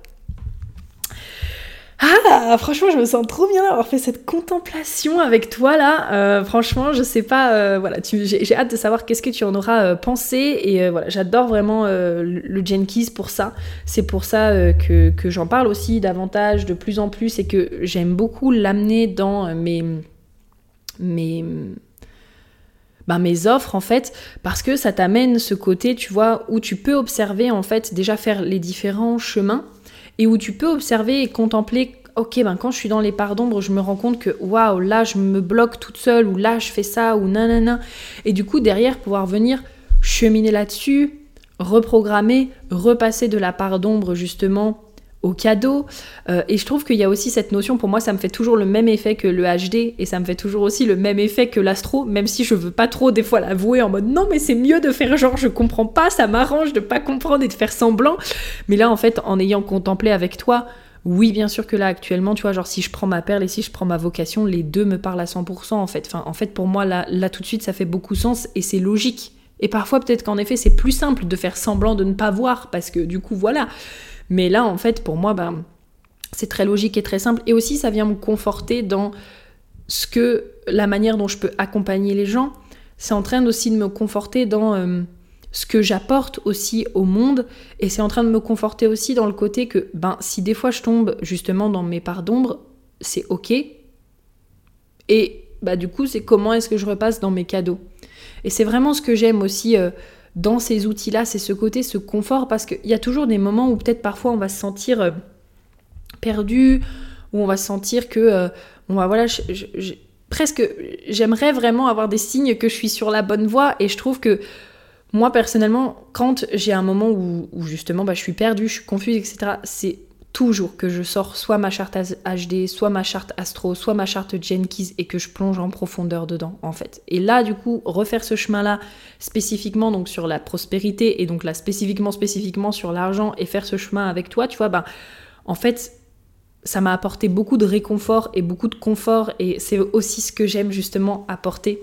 Speaker 1: Ah, franchement, je me sens trop bien d'avoir fait cette contemplation avec toi là. Euh, franchement, je sais pas, euh, voilà, j'ai hâte de savoir qu'est-ce que tu en auras euh, pensé et voilà, j'adore vraiment le, Jenkins pour ça. C'est pour ça que, que j'en parle aussi davantage, de plus en plus et que j'aime beaucoup l'amener dans mes mes ben, mes offres en fait parce que ça t'amène ce côté tu vois où tu peux observer en fait déjà faire les différents chemins et où tu peux observer et contempler ok, ben quand je suis dans les parts d'ombre, je me rends compte que waouh, là je me bloque toute seule, ou là je fais ça, ou nanana. Et du coup, derrière, pouvoir venir cheminer là-dessus, reprogrammer, repasser de la part d'ombre justement au cadeau. Euh, et je trouve qu'il y a aussi cette notion, pour moi, ça me fait toujours le même effet que le HD, et ça me fait toujours aussi le même effet que l'astro, même si je veux pas trop des fois l'avouer en mode non, mais c'est mieux de faire genre je comprends pas, ça m'arrange de pas comprendre et de faire semblant. Mais là, en fait, en ayant contemplé avec toi, oui, bien sûr que là, actuellement, tu vois, genre si je prends ma perle et si je prends ma vocation, les deux me parlent à 100% en fait. En fait, pour moi, là, là tout de suite, ça fait beaucoup sens et c'est logique. Et parfois, peut-être qu'en effet, c'est plus simple de faire semblant de ne pas voir parce que du coup, voilà. Mais là, en fait, pour moi, ben, c'est très logique et très simple. Et aussi, ça vient me conforter dans ce que la manière dont je peux accompagner les gens. C'est en train aussi de me conforter dans euh, ce que j'apporte aussi au monde. Et c'est en train de me conforter aussi dans le côté que, ben, si des fois je tombe justement dans mes parts d'ombre, c'est ok. Et bah, du coup, c'est comment est-ce que je repasse dans mes cadeaux. Et c'est vraiment ce que j'aime aussi. Euh, dans ces outils-là, c'est ce côté, ce confort, parce qu'il y a toujours des moments où peut-être parfois on va se sentir euh, perdu, où on va sentir que, va voilà, presque, j'aimerais vraiment avoir des signes que je suis sur la bonne voie, et je trouve que moi personnellement, quand j'ai un moment où, justement bah, je suis perdue, je suis confuse, etc., c'est toujours que je sors soit ma charte HD, soit ma charte Astro, soit ma charte Jenkins et que je plonge en profondeur dedans en fait. Et là du coup, refaire ce chemin-là spécifiquement donc sur la prospérité et donc là spécifiquement spécifiquement sur l'argent et faire ce chemin avec toi, tu vois, ben en fait ça m'a apporté beaucoup de réconfort et beaucoup de confort et c'est aussi ce que j'aime justement apporter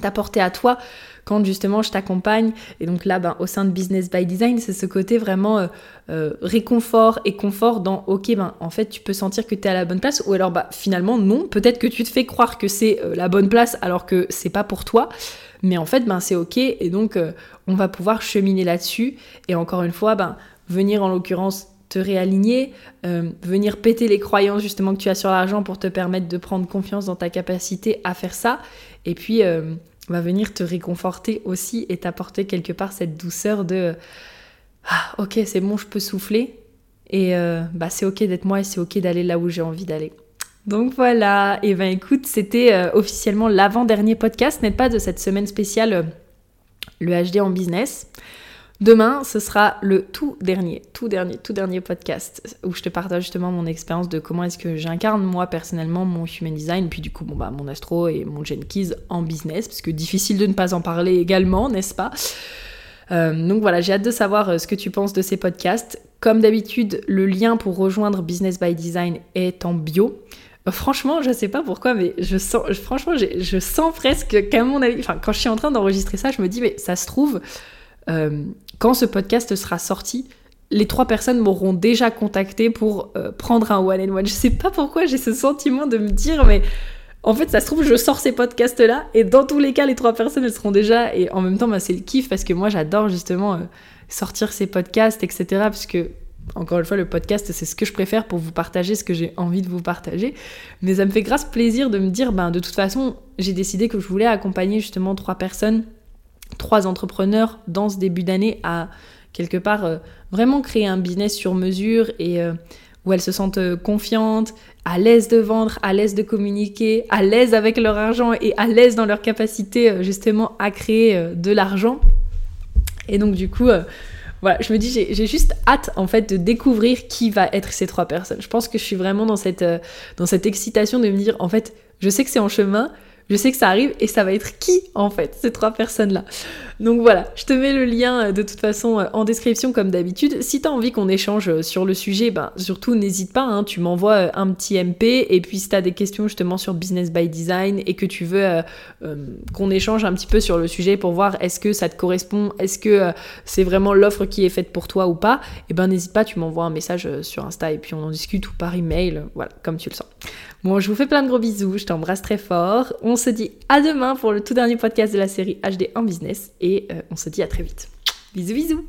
Speaker 1: t'apporter à toi quand justement je t'accompagne. Et donc là, ben, au sein de Business by Design, c'est ce côté vraiment euh, euh, réconfort et confort dans ok, ben, en fait, tu peux sentir que tu es à la bonne place. Ou alors, bah, finalement, non, peut-être que tu te fais croire que c'est euh, la bonne place alors que c'est pas pour toi. Mais en fait, ben, c'est ok. Et donc, on va pouvoir cheminer là-dessus. Et encore une fois, ben, venir en l'occurrence te réaligner, venir péter les croyances justement que tu as sur l'argent pour te permettre de prendre confiance dans ta capacité à faire ça. Et puis, va venir te réconforter aussi et t'apporter quelque part cette douceur de ah, ok c'est bon je peux souffler et euh, bah c'est ok d'être moi et c'est ok d'aller là où j'ai envie d'aller. Donc voilà, et ben écoute, c'était euh, officiellement l'avant-dernier podcast, n'est pas de cette semaine spéciale euh, le HD en business. Demain, ce sera le tout dernier, tout dernier, tout dernier podcast où je te partage justement mon expérience de comment est-ce que j'incarne moi personnellement mon human design, puis du coup bon bah mon astro et mon Jenkins en business, parce que difficile de ne pas en parler également, n'est-ce pas? Euh, donc voilà, j'ai hâte de savoir euh, ce que tu penses de ces podcasts. Comme d'habitude, le lien pour rejoindre Business by Design est en bio. Euh, franchement, je sais pas pourquoi, mais je sens, franchement, je sens presque qu'à mon avis, enfin, quand je suis en train d'enregistrer ça, je me dis, mais ça se trouve, quand ce podcast sera sorti, les trois personnes m'auront déjà contacté pour euh, prendre un one and one. Je sais pas pourquoi j'ai ce sentiment de me dire, mais en fait, ça se trouve, je sors ces podcasts-là et dans tous les cas, les trois personnes, elles seront déjà. Et en même temps, bah, c'est le kiff parce que moi, j'adore justement euh, sortir ces podcasts, etc. Parce que, encore une fois, le podcast, c'est ce que je préfère pour vous partager ce que j'ai envie de vous partager. Mais ça me fait grâce plaisir de me dire, ben, de toute façon, j'ai décidé que je voulais accompagner justement trois personnes trois entrepreneurs dans ce début d'année à quelque part euh, vraiment créer un business sur mesure et euh, où elles se sentent euh, confiantes, à l'aise de vendre, à l'aise de communiquer, à l'aise avec leur argent et à l'aise dans leur capacité justement à créer de l'argent. Et donc du coup, voilà, je me dis j'ai juste hâte en fait de découvrir qui va être ces trois personnes. Je pense que je suis vraiment dans cette, dans cette excitation de me dire en fait, je sais que c'est en chemin, je sais que ça arrive et ça va être qui en fait, ces trois personnes-là. Donc voilà, je te mets le lien euh, de toute façon euh, en description comme d'habitude. Si tu as envie qu'on échange euh, sur le sujet, ben surtout n'hésite pas, hein, tu m'envoies un petit MP et puis si tu as des questions justement sur Business by Design et que tu veux qu'on échange un petit peu sur le sujet pour voir est-ce que ça te correspond, est-ce que c'est vraiment l'offre qui est faite pour toi ou pas, eh ben n'hésite pas, tu m'envoies un message sur Insta et puis on en discute ou par email, voilà, comme tu le sens. Bon, je vous fais plein de gros bisous, je t'embrasse très fort. On se dit à demain pour le tout dernier podcast de la série HD en business et euh, on se dit à très vite. Bisous bisous